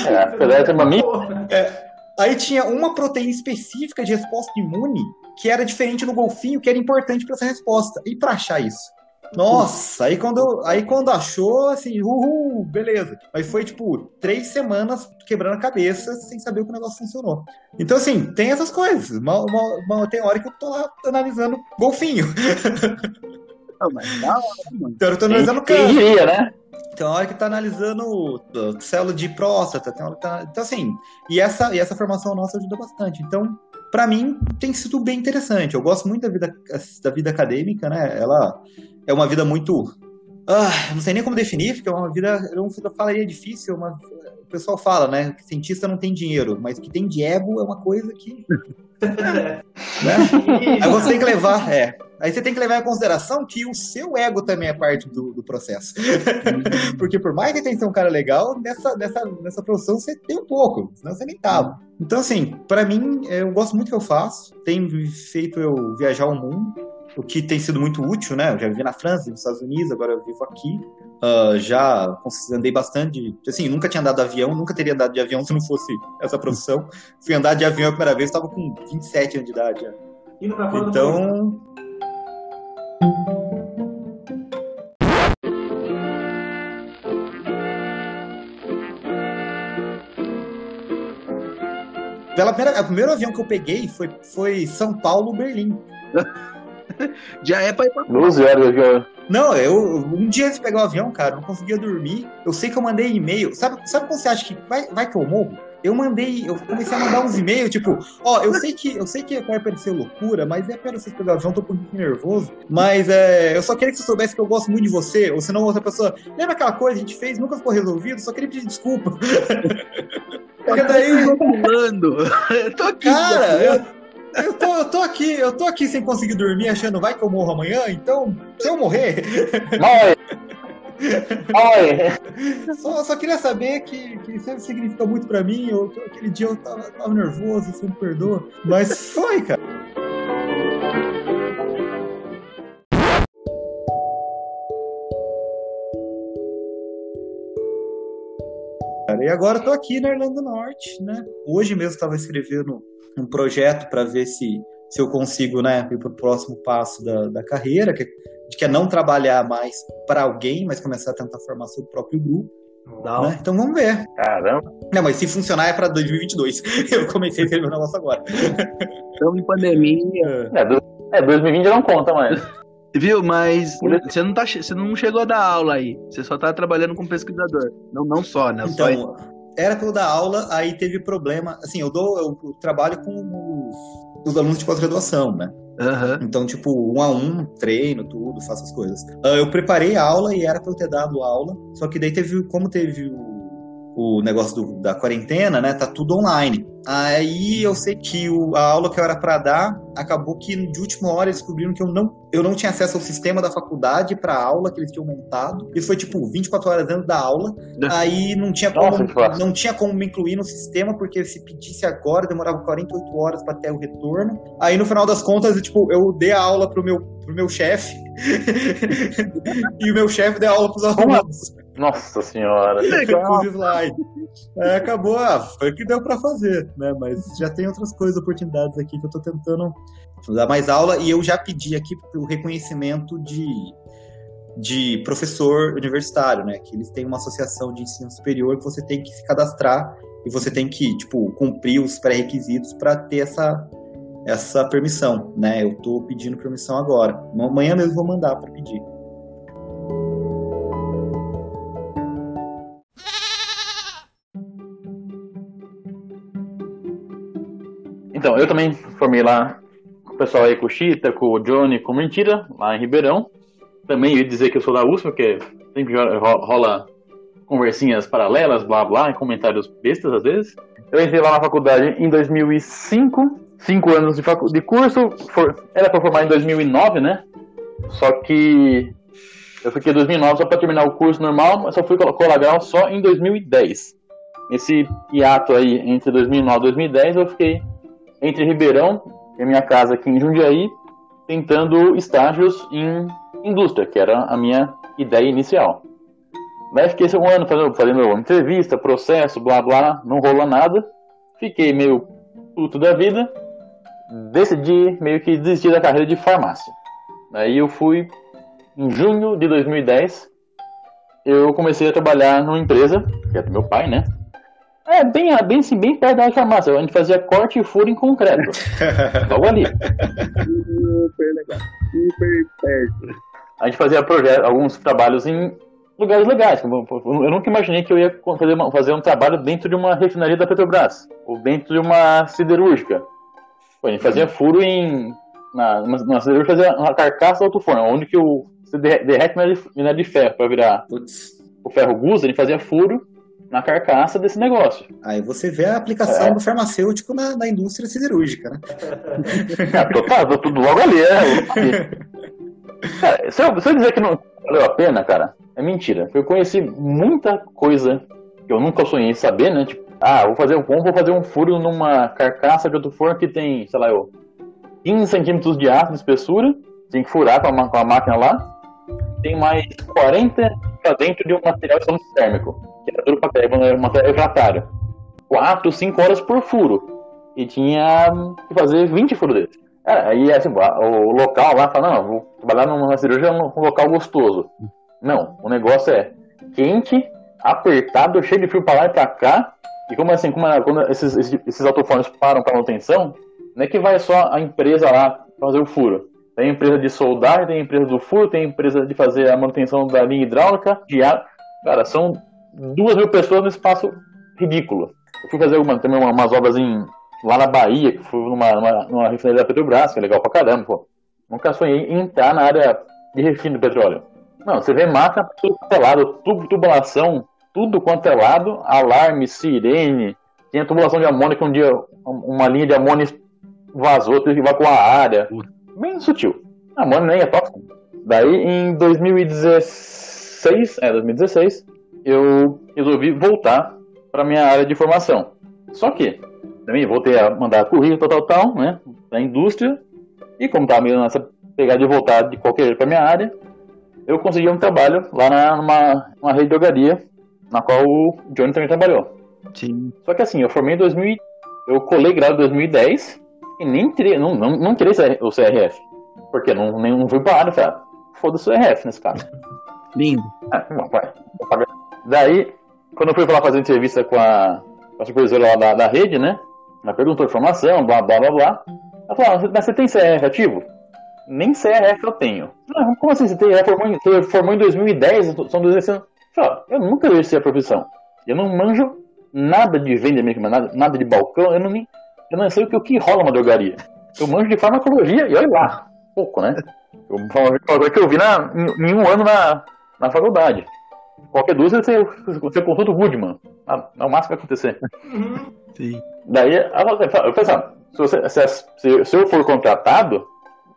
É, uma <laughs> é, aí tinha uma proteína específica de resposta imune que era diferente no golfinho, que era importante para essa resposta. E para achar isso? Nossa, aí quando, aí quando achou, assim, uhul, beleza. Mas foi, tipo, três semanas quebrando a cabeça sem saber como o negócio funcionou. Então, assim, tem essas coisas. Uma, uma, uma, tem hora que eu tô lá analisando golfinho. <laughs> Não, mas não, Então eu tô analisando quem, quem diria, né? tem hora que tá analisando célula de próstata, tem hora que tá... Então, assim, e essa, e essa formação nossa ajuda bastante. Então, para mim, tem sido bem interessante. Eu gosto muito da vida, da vida acadêmica, né? Ela é uma vida muito. Ah, não sei nem como definir, porque é uma vida. Eu não falaria difícil, uma, o pessoal fala, né? Que cientista não tem dinheiro, mas que tem de ego é uma coisa que. <laughs> né? Aí você tem que levar, é. Aí você tem que levar em consideração que o seu ego também é parte do, do processo. <laughs> Porque por mais que tenha sido um cara legal, nessa, nessa, nessa profissão você tem um pouco, senão você nem tava. Então, assim, para mim, eu gosto muito do que eu faço. Tem feito eu viajar o mundo, o que tem sido muito útil, né? Eu já vivi na França, nos Estados Unidos, agora eu vivo aqui. Uh, já andei bastante, assim, nunca tinha andado de avião, nunca teria andado de avião <laughs> se não fosse essa profissão. Fui andar de avião a primeira vez, estava com 27 anos de idade. Já. Então, pela primeira, o primeiro avião que eu peguei foi, foi São Paulo, Berlim. <laughs> <laughs> Já é pra ir pra 12 horas Não, eu um dia antes de pegar o avião, cara, não conseguia dormir. Eu sei que eu mandei e-mail. Sabe, sabe quando você acha que vai, vai que eu morro? Eu mandei, eu comecei a mandar uns e-mails, tipo, ó, eu sei que eu sei que vai parecer loucura, mas é pera vocês pegar o avião, tô um pouquinho nervoso. Mas é, eu só queria que você soubesse que eu gosto muito de você, ou senão outra pessoa. Lembra aquela coisa que a gente fez, nunca ficou resolvido, só queria pedir desculpa. <laughs> Porque daí. Eu tô falando. <laughs> Eu tô aqui. Cara, eu, eu tô, eu tô aqui, eu tô aqui sem conseguir dormir, achando vai que eu morro amanhã, então, se eu morrer. Morre! Oi. <laughs> Só, só queria saber que, que isso significa muito pra mim. Eu, aquele dia eu tava, tava nervoso, você me perdoa. Mas foi, cara. E agora eu tô aqui na Irlanda do Norte, né? Hoje mesmo estava escrevendo um projeto para ver se, se eu consigo, né, ir pro próximo passo da, da carreira, que de que é não trabalhar mais para alguém, mas começar a tentar formar seu próprio grupo. Né? Então vamos ver. Caramba. Não, mas se funcionar é para 2022. <laughs> Eu comecei a escrever o negócio agora. Estamos em pandemia. É, 2020 não conta mais. Viu, mas você não, tá, você não chegou a dar aula aí. Você só tá trabalhando como pesquisador. Não, não só, né? Então, só... era pra eu dar aula, aí teve problema. Assim, eu dou, eu trabalho com os, os alunos de pós-graduação, né? Uhum. Então, tipo, um a um, treino, tudo, faço as coisas. Uh, eu preparei a aula e era pra eu ter dado aula, só que daí teve, como teve o o negócio do, da quarentena, né? Tá tudo online. Aí eu sei que o, a aula que eu era para dar acabou que de última hora eles descobriram que eu não, eu não tinha acesso ao sistema da faculdade para aula que eles tinham montado. Isso foi tipo 24 horas dentro da aula. Aí não tinha como Nossa, não tinha como me incluir no sistema porque se pedisse agora demorava 48 horas para ter o retorno. Aí no final das contas, tipo, eu dei a aula pro meu pro meu chefe. <laughs> e o meu chefe deu aula pros alunos. Nossa senhora. Legal. slide. <laughs> É, acabou, ah, foi o que deu para fazer, né? Mas já tem outras coisas, oportunidades aqui que eu tô tentando dar mais aula e eu já pedi aqui o reconhecimento de, de professor universitário, né? Que eles têm uma associação de ensino superior que você tem que se cadastrar e você tem que, tipo, cumprir os pré-requisitos para ter essa essa permissão, né? Eu tô pedindo permissão agora. Amanhã mesmo vou mandar para pedir. Então, eu também formei lá com o pessoal aí, com o Chita, com o Johnny, com Mentira, lá em Ribeirão. Também ia dizer que eu sou da USP, porque sempre rola conversinhas paralelas, blá blá, comentários bestas às vezes. Eu entrei lá na faculdade em 2005, cinco anos de, facu de curso, for, era para formar em 2009, né? Só que eu fiquei em 2009 só para terminar o curso normal, mas só fui colateral só em 2010. Esse hiato aí entre 2009 e 2010 eu fiquei entre Ribeirão e a minha casa aqui em Jundiaí, tentando estágios em indústria, que era a minha ideia inicial. Daí fiquei um ano fazendo, fazendo entrevista, processo, blá blá, não rolou nada. Fiquei meio puto da vida. Decidi meio que desistir da carreira de farmácia. Daí eu fui em junho de 2010. Eu comecei a trabalhar numa empresa, que é do meu pai, né? É, bem, bem, assim, bem perto da farmácia. A gente fazia corte e furo em concreto. <laughs> Logo ali. Super legal. Super perto. A gente fazia projetos, alguns trabalhos em lugares legais. Eu nunca imaginei que eu ia fazer, uma, fazer um trabalho dentro de uma refinaria da Petrobras, ou dentro de uma siderúrgica. Pô, a gente fazia furo em. Na, na siderúrgica fazia uma carcaça do alto forno, onde que o, você derrete minério de ferro para virar Putz. o ferro gusa, ele fazia furo na carcaça desse negócio. Aí você vê a aplicação é. do farmacêutico na, na, indústria siderúrgica, né? <laughs> É, total, tudo logo ali, né? Cara, se, eu, se eu dizer que não valeu a pena, cara, é mentira. Eu conheci muita coisa que eu nunca sonhei saber, né? Tipo, ah, vou fazer, vou fazer um furo numa carcaça de outro forno que tem, sei lá, eu, 15 centímetros de aço de espessura, tem que furar com a, com a máquina lá, tem mais 40 para dentro de um material de térmico que era tudo papel, material refratário. 4, 5 horas por furo. E tinha que fazer 20 furos desses. É, aí assim, o local lá fala, não, vou trabalhar numa cirurgia num local gostoso. Não, o negócio é quente, apertado, cheio de frio para lá e para cá. E como assim, como é, quando esses, esses, esses autofones param para manutenção, não é que vai só a empresa lá fazer o furo. Tem empresa de soldar, tem empresa do furo, tem empresa de fazer a manutenção da linha hidráulica, de ar. Cara, são duas mil pessoas no espaço ridículo. Eu fui fazer uma, também umas obras em, lá na Bahia, que fui numa, numa, numa refinaria da Petrobras, que é legal pra caramba, pô. Nunca sonhei em entrar na área de refino de petróleo. Não, você vê máquina tudo quanto é lado, tubo, tubulação, tudo quanto é lado, alarme, sirene, tinha tubulação de amônia que um dia uma linha de amônia vazou, teve que evacuar a área. Bem sutil. A amônia nem é tóxica. Daí em 2016, é, 2016, eu resolvi voltar para minha área de formação. Só que, também voltei a mandar currículo, tal, tal, tal, né, da indústria, e como estava meio nessa pegada de voltar de qualquer jeito para minha área, eu consegui um trabalho lá na, numa, numa rede de drogaria, na qual o Johnny também trabalhou. Sim. Só que assim, eu formei em 2000, eu colei grau em 2010 e nem tirei, não, não, não tirei o CRF. Porque não, nem, não fui para a área, falei, ah, foda-se o CRF nesse caso. <laughs> Lindo. É, não, vai, Daí, quando eu fui lá fazer entrevista com a, a supervisora lá da, da rede, né? Ela perguntou informação, blá blá blá blá. Ela falou, ah, mas você tem CRF ativo? Nem CRF eu tenho. Ah, como assim? Você, tem, formou, em, formou em 2010, são 16 anos. Eu nunca exerci a profissão. Eu não manjo nada de venda nada, nada de balcão, eu não, nem, eu não sei o que, o que rola uma drogaria. Eu manjo de farmacologia e olha lá, pouco, né? Eu, que eu vi na, em, em um ano na, na faculdade. Qualquer dúvida, você, você consulta o Woodman. Ah, é o máximo que vai acontecer. Sim. Daí, eu falei assim, se, você, se, se, eu for contratado,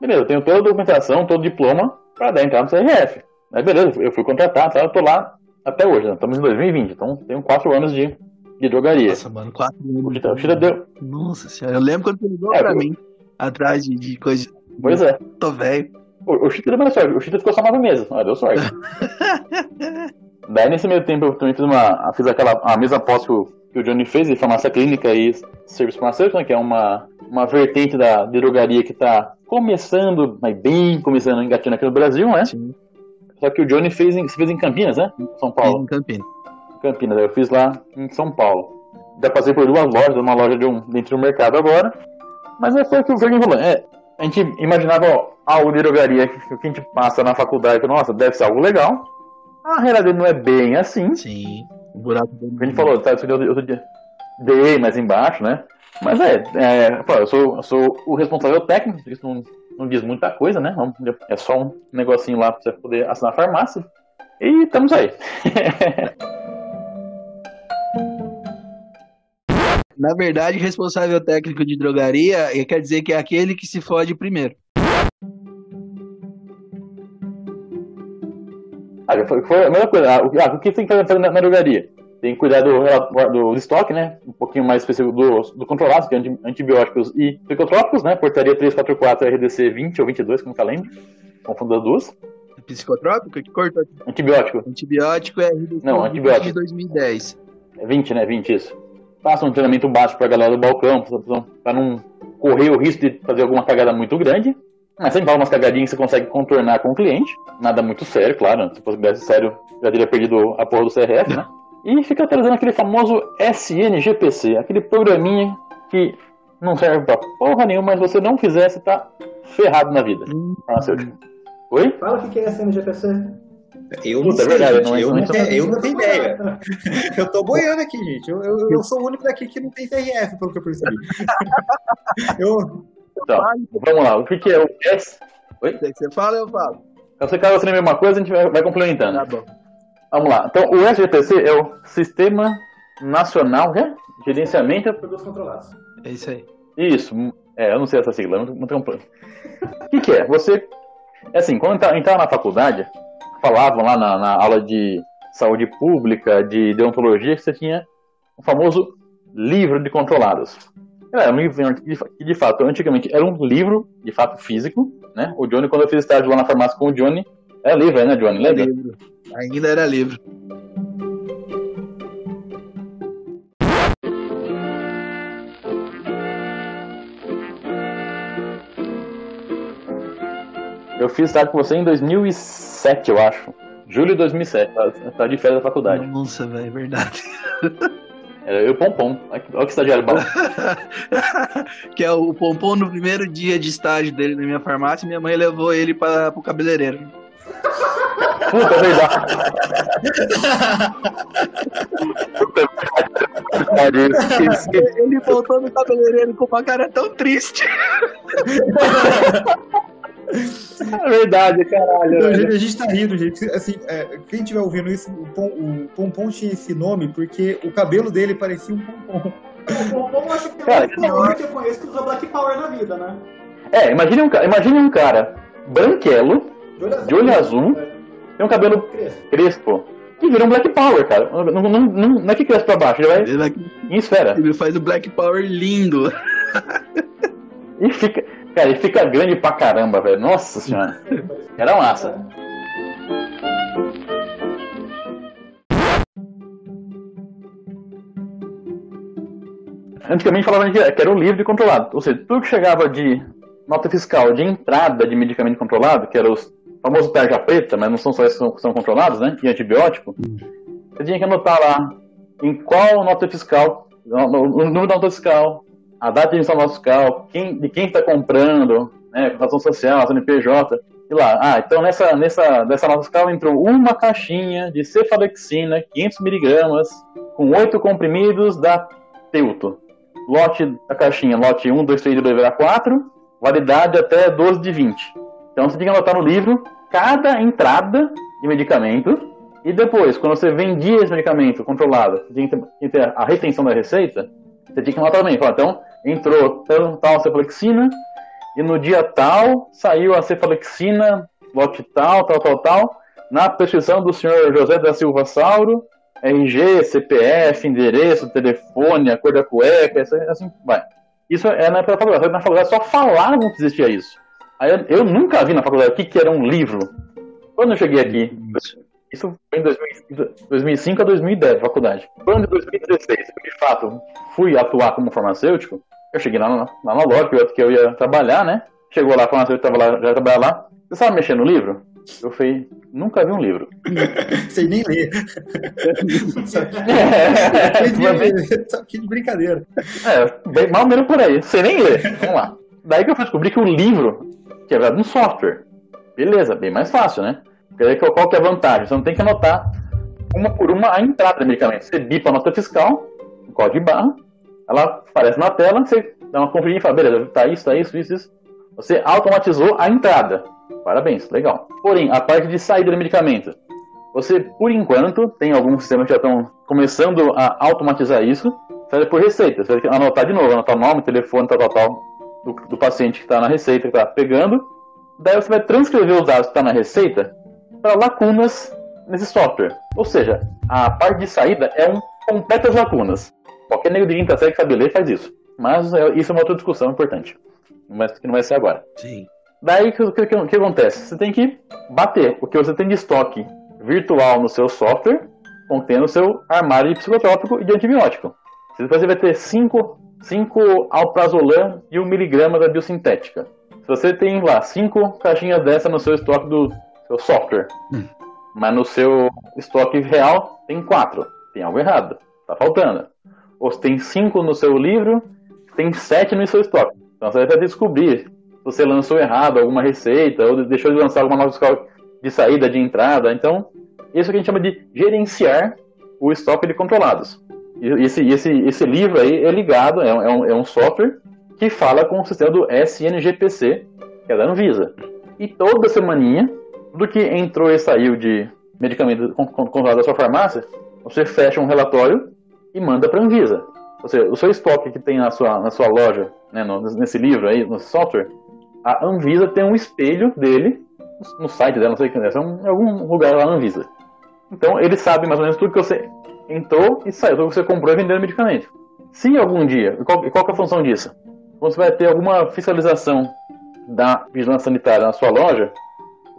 beleza, eu tenho toda a documentação, todo o diploma para dar entrada no CRF. Mas beleza, eu fui contratado, eu tô lá até hoje, né? estamos em 2020, então tenho quatro anos de, de drogaria. Nossa, mano, quatro anos. O Chita deu. Nossa senhora, eu lembro quando você ligou é, pra eu... mim, atrás de, de coisa. Pois é. Tô velho. O, o Chita deu sorte, o Chita ficou só nove meses, ah, deu sorte. <laughs> Daí nesse meio tempo eu também fiz uma. fiz aquela a mesma pós que o, que o Johnny fez, em farmácia clínica e serviço farmacêutico, né, que é uma, uma vertente da drogaria que está começando, mas bem começando a engatinhar aqui no Brasil, né? Sim. Só que o Johnny fez em, fez em Campinas, né? Em São Paulo. Em Campinas. Campinas, eu fiz lá em São Paulo. Já passei por duas lojas, uma loja de um, dentro do mercado agora. Mas é foi o que foi enrolando. É, a gente imaginava ó, algo de drogaria que, que a gente passa na faculdade, nossa, deve ser algo legal. A realidade não é bem assim. Sim. O buraco do... A gente falou, tá, outro dia. Dei mais embaixo, né? Mas é, é eu, sou, eu sou o responsável técnico, isso não, não diz muita coisa, né? É só um negocinho lá pra você poder assinar a farmácia. E estamos aí. <laughs> Na verdade, responsável técnico de drogaria quer dizer que é aquele que se fode primeiro. Ah, foi, foi a mesma coisa. Ah, o que tem que fazer na, na drogaria? Tem que cuidar do, do, estoque, né? Um pouquinho mais específico do, do controlado, que é antibióticos e psicotrópicos, né? Portaria 344 RDC 20 ou 22, como que lembro. Confundo as duas. Psicotrópico? Que corta? Antibiótico. Antibiótico é RDC Não, antibiótico. de 2010. É 20, né? 20, isso. Faça um treinamento básico pra galera do balcão, pra não correr o risco de fazer alguma cagada muito grande. Mas sempre fala umas cagadinhas que você consegue contornar com o cliente. Nada muito sério, claro. Se fosse sério, já teria perdido a porra do CRF, né? <laughs> E fica trazendo aquele famoso SNGPC, aquele programinha que não serve pra porra nenhuma, mas se você não fizer, você tá ferrado na vida. Hum. Farmacêutico. Oi? Fala o que é SNGPC. Eu não Puta, é sei, verdade, gente. não é eu, não mesmo. eu não tenho ideia. <laughs> Eu tô boiando aqui, gente. Eu, eu, eu sou o único daqui que não tem CRF, pelo que eu percebi. <laughs> Eu, Então, vamos lá. O que, que é o S? Oi? Você fala, eu falo. Então, se caso você lembra uma coisa, a gente vai, vai complementando. Tá bom. Vamos lá. Então, o SGPC é o Sistema Nacional de Gerenciamento. Produtos controlados. É isso aí. Isso. É, eu não sei essa sigla, não, não tenho um plano. O que, que é? Você. É assim, quando entra- entrava na faculdade, falavam lá na, na aula de saúde pública, de deontologia, que você tinha o famoso livro de controlados. Era um livro que, de fato, antigamente era um livro, de fato, físico, né? O Johnny, quando eu fiz estágio lá na farmácia com o Johnny, era livro, né, Johnny? Lembra? Livro. Ainda era livro. Eu fiz estágio com você em 2007, eu acho. Julho de 2007, tá, tá de férias da faculdade. Nossa, velho, é verdade. <laughs> Era eu Pompom. Olha que estagiário bom. <laughs> que é o Pompom no primeiro dia de estágio dele na minha farmácia, minha mãe levou ele para o cabeleireiro. Puta, é verdade. Puta, é verdade. Esqueci. Ele voltou no cabeleireiro com uma cara tão triste. <laughs> <laughs> É verdade, caralho. a, velho. gente, a gente tá rindo, gente. Assim, é, quem estiver ouvindo isso, o, Pom, o Pompom tinha esse nome porque o cabelo dele parecia um pompom. O Pompom acho que Cara, é o único homem que eu conheço que usa Black Power na vida, né? É, imagine um, imagine um cara branquelo, De olho azul. De olho azul. tem um cabelo Crespo. crespo, que vira um Black Power, cara. Não, não, não, não é que cresce pra baixo, ele vai Ele, vai- em esfera. ele faz o Black Power lindo. E fica, cara, ele fica grande pra caramba, velho. Nossa senhora. Era massa. Antigamente falavam que era um livro de controlado. Ou seja, tudo que chegava de nota fiscal de entrada de medicamento controlado, que era os famosos tarja preta, mas não são só esses que são, controlados, né? E antibiótico. Você tinha que anotar lá em qual nota fiscal, o o número da nota fiscal, a data de nota fiscal, quem, de quem está comprando, né? Razão social, CNPJ. E lá, ah, então nessa, nessa dessa nota fiscal entrou uma caixinha de cefalexina, 500mg, com 8 comprimidos da Teuto. Lote da caixinha, lote 1, 2, 3 de 2,4, validade até 12 de 20. Então você tinha que anotar no livro cada entrada de medicamento e depois, quando você vendia esse medicamento controlado, você tinha que ter, a retenção da receita, você tinha que anotar também. Então, entrou tal, cefalexina e no dia tal saiu a cefalexina, lote tal, tal, tal, tal, na prescrição do senhor José da Silva Sauro, RG, CPF, endereço, telefone, a cor da cueca, assim, vai. Isso é na faculdade. Na faculdade só falavam que existia isso. Aí eu, eu nunca vi na faculdade o que, que era um livro. Quando eu cheguei aqui, isso foi em 2000 2005 a 2010, faculdade. Quando em 2016, eu de fato fui atuar como farmacêutico, eu cheguei lá na, lá na loja que eu, ia trabalhar, né? Chegou lá, farmacêutico tava lá, já trabalhava lá. Você sabe mexer no livro? Eu falei, nunca vi um livro. <laughs> Sem nem ler. <laughs> É, Só que de brincadeira. É, bem, mal menos por aí. Você nem lê. Vamos lá. Daí que eu fui descobrir que o livro, que é verdade um software. Beleza, bem mais fácil, né? Porque aí qual que é a vantagem? Você não tem que anotar uma por uma a entrada do medicamento. Você bipa a nota fiscal, o código de barra, ela aparece na tela, você dá uma conferida e fala, beleza, tá isso, tá isso, isso, isso. Você automatizou a entrada. Parabéns, legal. Porém, a parte de saída do medicamento, você, por enquanto, tem alguns sistemas que já estão começando a automatizar isso, faz por receita. Você vai anotar de novo, anotar nome, telefone, tal, tal, tal, do, do paciente que está na receita, que está pegando. Daí você vai transcrever os dados que estão na receita para lacunas nesse software. Ou seja, a parte de saída é um completas lacunas. Qualquer nego de quinta série que sabe ler faz isso. Mas é, isso é uma outra discussão importante. Mas que não vai ser agora. Sim. Daí o que, que, que, que acontece? Você tem que bater o que você tem de estoque virtual no seu software, contendo o seu armário de psicotrópico e de antibiótico. Depois você vai ter 5 alprazolam e 1 miligrama da biosintética. Se você tem lá 5 caixinhas dessa no seu estoque do seu software, Hum. mas no seu estoque real tem 4, tem algo errado, tá faltando. Ou se tem 5 no seu livro, tem 7 no seu estoque. Então você vai descobrir se você lançou errado alguma receita ou deixou de lançar alguma nova de saída, de entrada. Então, Isso que a gente chama de gerenciar o estoque de controlados. E esse, esse, esse livro aí é ligado, é um, é um software que fala com o sistema do SNGPC, que é da Anvisa. E toda semaninha, tudo que entrou e saiu de medicamento controlado da sua farmácia, você fecha um relatório e manda para a Anvisa. Ou seja, o seu estoque que tem na sua, na sua loja, né, no, nesse livro aí, no software, a Anvisa tem um espelho dele no site dela, não sei o que é, em algum lugar lá na Anvisa. Então ele sabe mais ou menos tudo que você entrou e saiu, tudo que você comprou e vendeu medicamento. Se algum dia, qual, qual é a função disso? Quando você vai ter alguma fiscalização da vigilância sanitária na sua loja,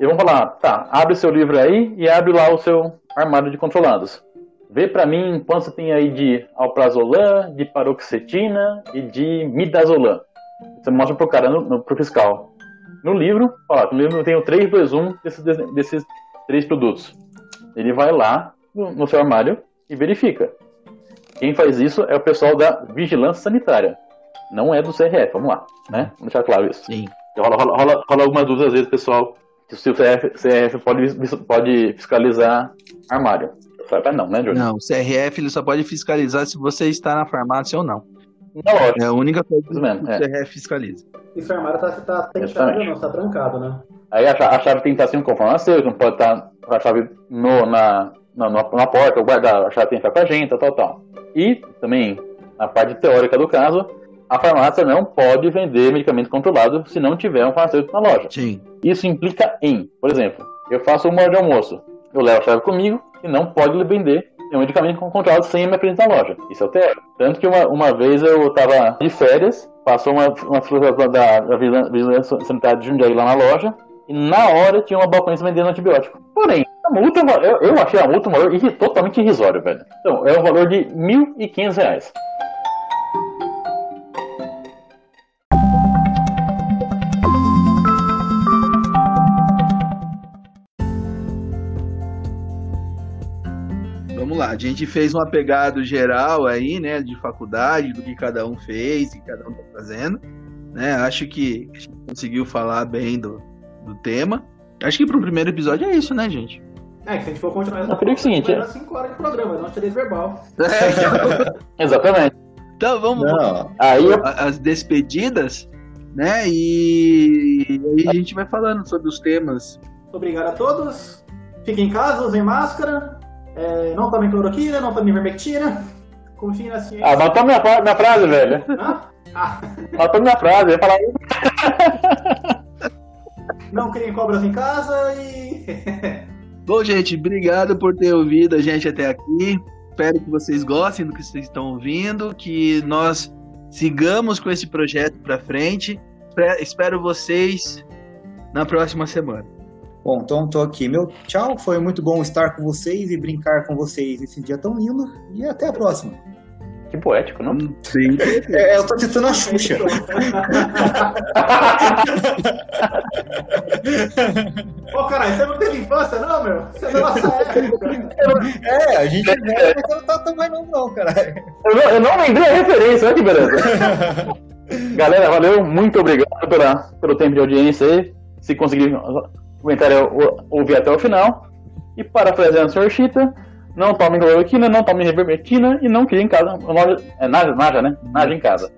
eles vão falar, tá, abre seu livro aí e abre lá o seu armário de controlados. Vê para mim quanto você tem aí de alprazolam, de paroxetina e de midazolam. Você mostra pro cara, no, no, pro fiscal. No livro, ó, no livro eu tenho 3, 2, 1 desses, desses três produtos. Ele vai lá no, no seu armário e verifica. Quem faz isso é o pessoal da Vigilância Sanitária. Não é do CRF, vamos lá, né? Vamos deixar claro isso. Sim. Rola, rola, rola, rola algumas dúvidas às vezes, pessoal, se o CRF, CRF pode, pode fiscalizar armário. Não, né, Júlio? Não, o CRF ele só pode fiscalizar se você está na farmácia ou não. Não, é a única coisa que mesmo, o é. CRF fiscaliza. E o armário tá, tá tem chave não, tá trancado, né? Aí a, a chave tem que estar assim com farmacêutico, não pode estar a chave no, na, na, na porta, ou guardar, a chave tem que ficar com a gente, tal, tal. E também, na parte teórica do caso, a farmácia não pode vender medicamento controlado se não tiver um farmacêutico na loja. Sim. Isso implica em, por exemplo, eu faço uma hora de almoço, eu levo a chave comigo e não pode vender um medicamento controlado sem me apresentar na loja. Isso é o. Tanto que uma, uma vez eu estava de férias, passou uma, uma fiscalização da, da Vigilância Sanitária de Jundiaí lá na loja, e na hora tinha uma balconista vendendo antibiótico. Porém, a multa, eu, eu achei a multa um valor totalmente irrisório, velho. Então, é um valor de R$ 1.500. a gente fez um apegado geral aí, né, de faculdade, do que cada um fez, o que cada um tá fazendo, né? Acho que a gente conseguiu falar bem do, do tema. Acho que para o primeiro episódio é isso, né, gente? É, que se a gente for continuar Eu queria o seguinte, dar 5 horas de programa, não tirei verbal. <laughs> Exatamente. Então vamos Não, Aí eu as despedidas, né? E aí a gente vai falando sobre os temas. Obrigado a todos. Fiquem em casa, usem máscara. É, não tomem cloroquina, não tomem vermectina. Confiem na ciência. Ah, matou minha, minha frase, velho. Hã? Ah, Matou minha frase. Eu ia falar, <laughs> não criem cobras em casa e. <laughs> Bom, gente, obrigado por ter ouvido a gente até aqui. Espero que vocês gostem do que vocês estão ouvindo, que nós sigamos com esse projeto para frente. Espero vocês na próxima semana. Bom, então tô aqui. Meu tchau, foi muito bom estar com vocês e brincar com vocês esse dia tão lindo. E até a próxima. que poético, não? Sim. <laughs> É, eu tô citando a <laughs> Xuxa. Ô, caralho, você não teve infância, não, meu? Você é da nossa época. É, a gente é velho, mas não tá tão mais novo, não, caralho. Eu não, eu não lembrei a referência, olha que beleza. <laughs> Galera, valeu, muito obrigado pela, pelo tempo de audiência aí. Se conseguir comentar, eu ouvir até o final. E parafraseando o Sr. Chita, não tomem cloroquina, não tomem revermetina e não criem em casa. É Naja, Naja, né? Naja em casa.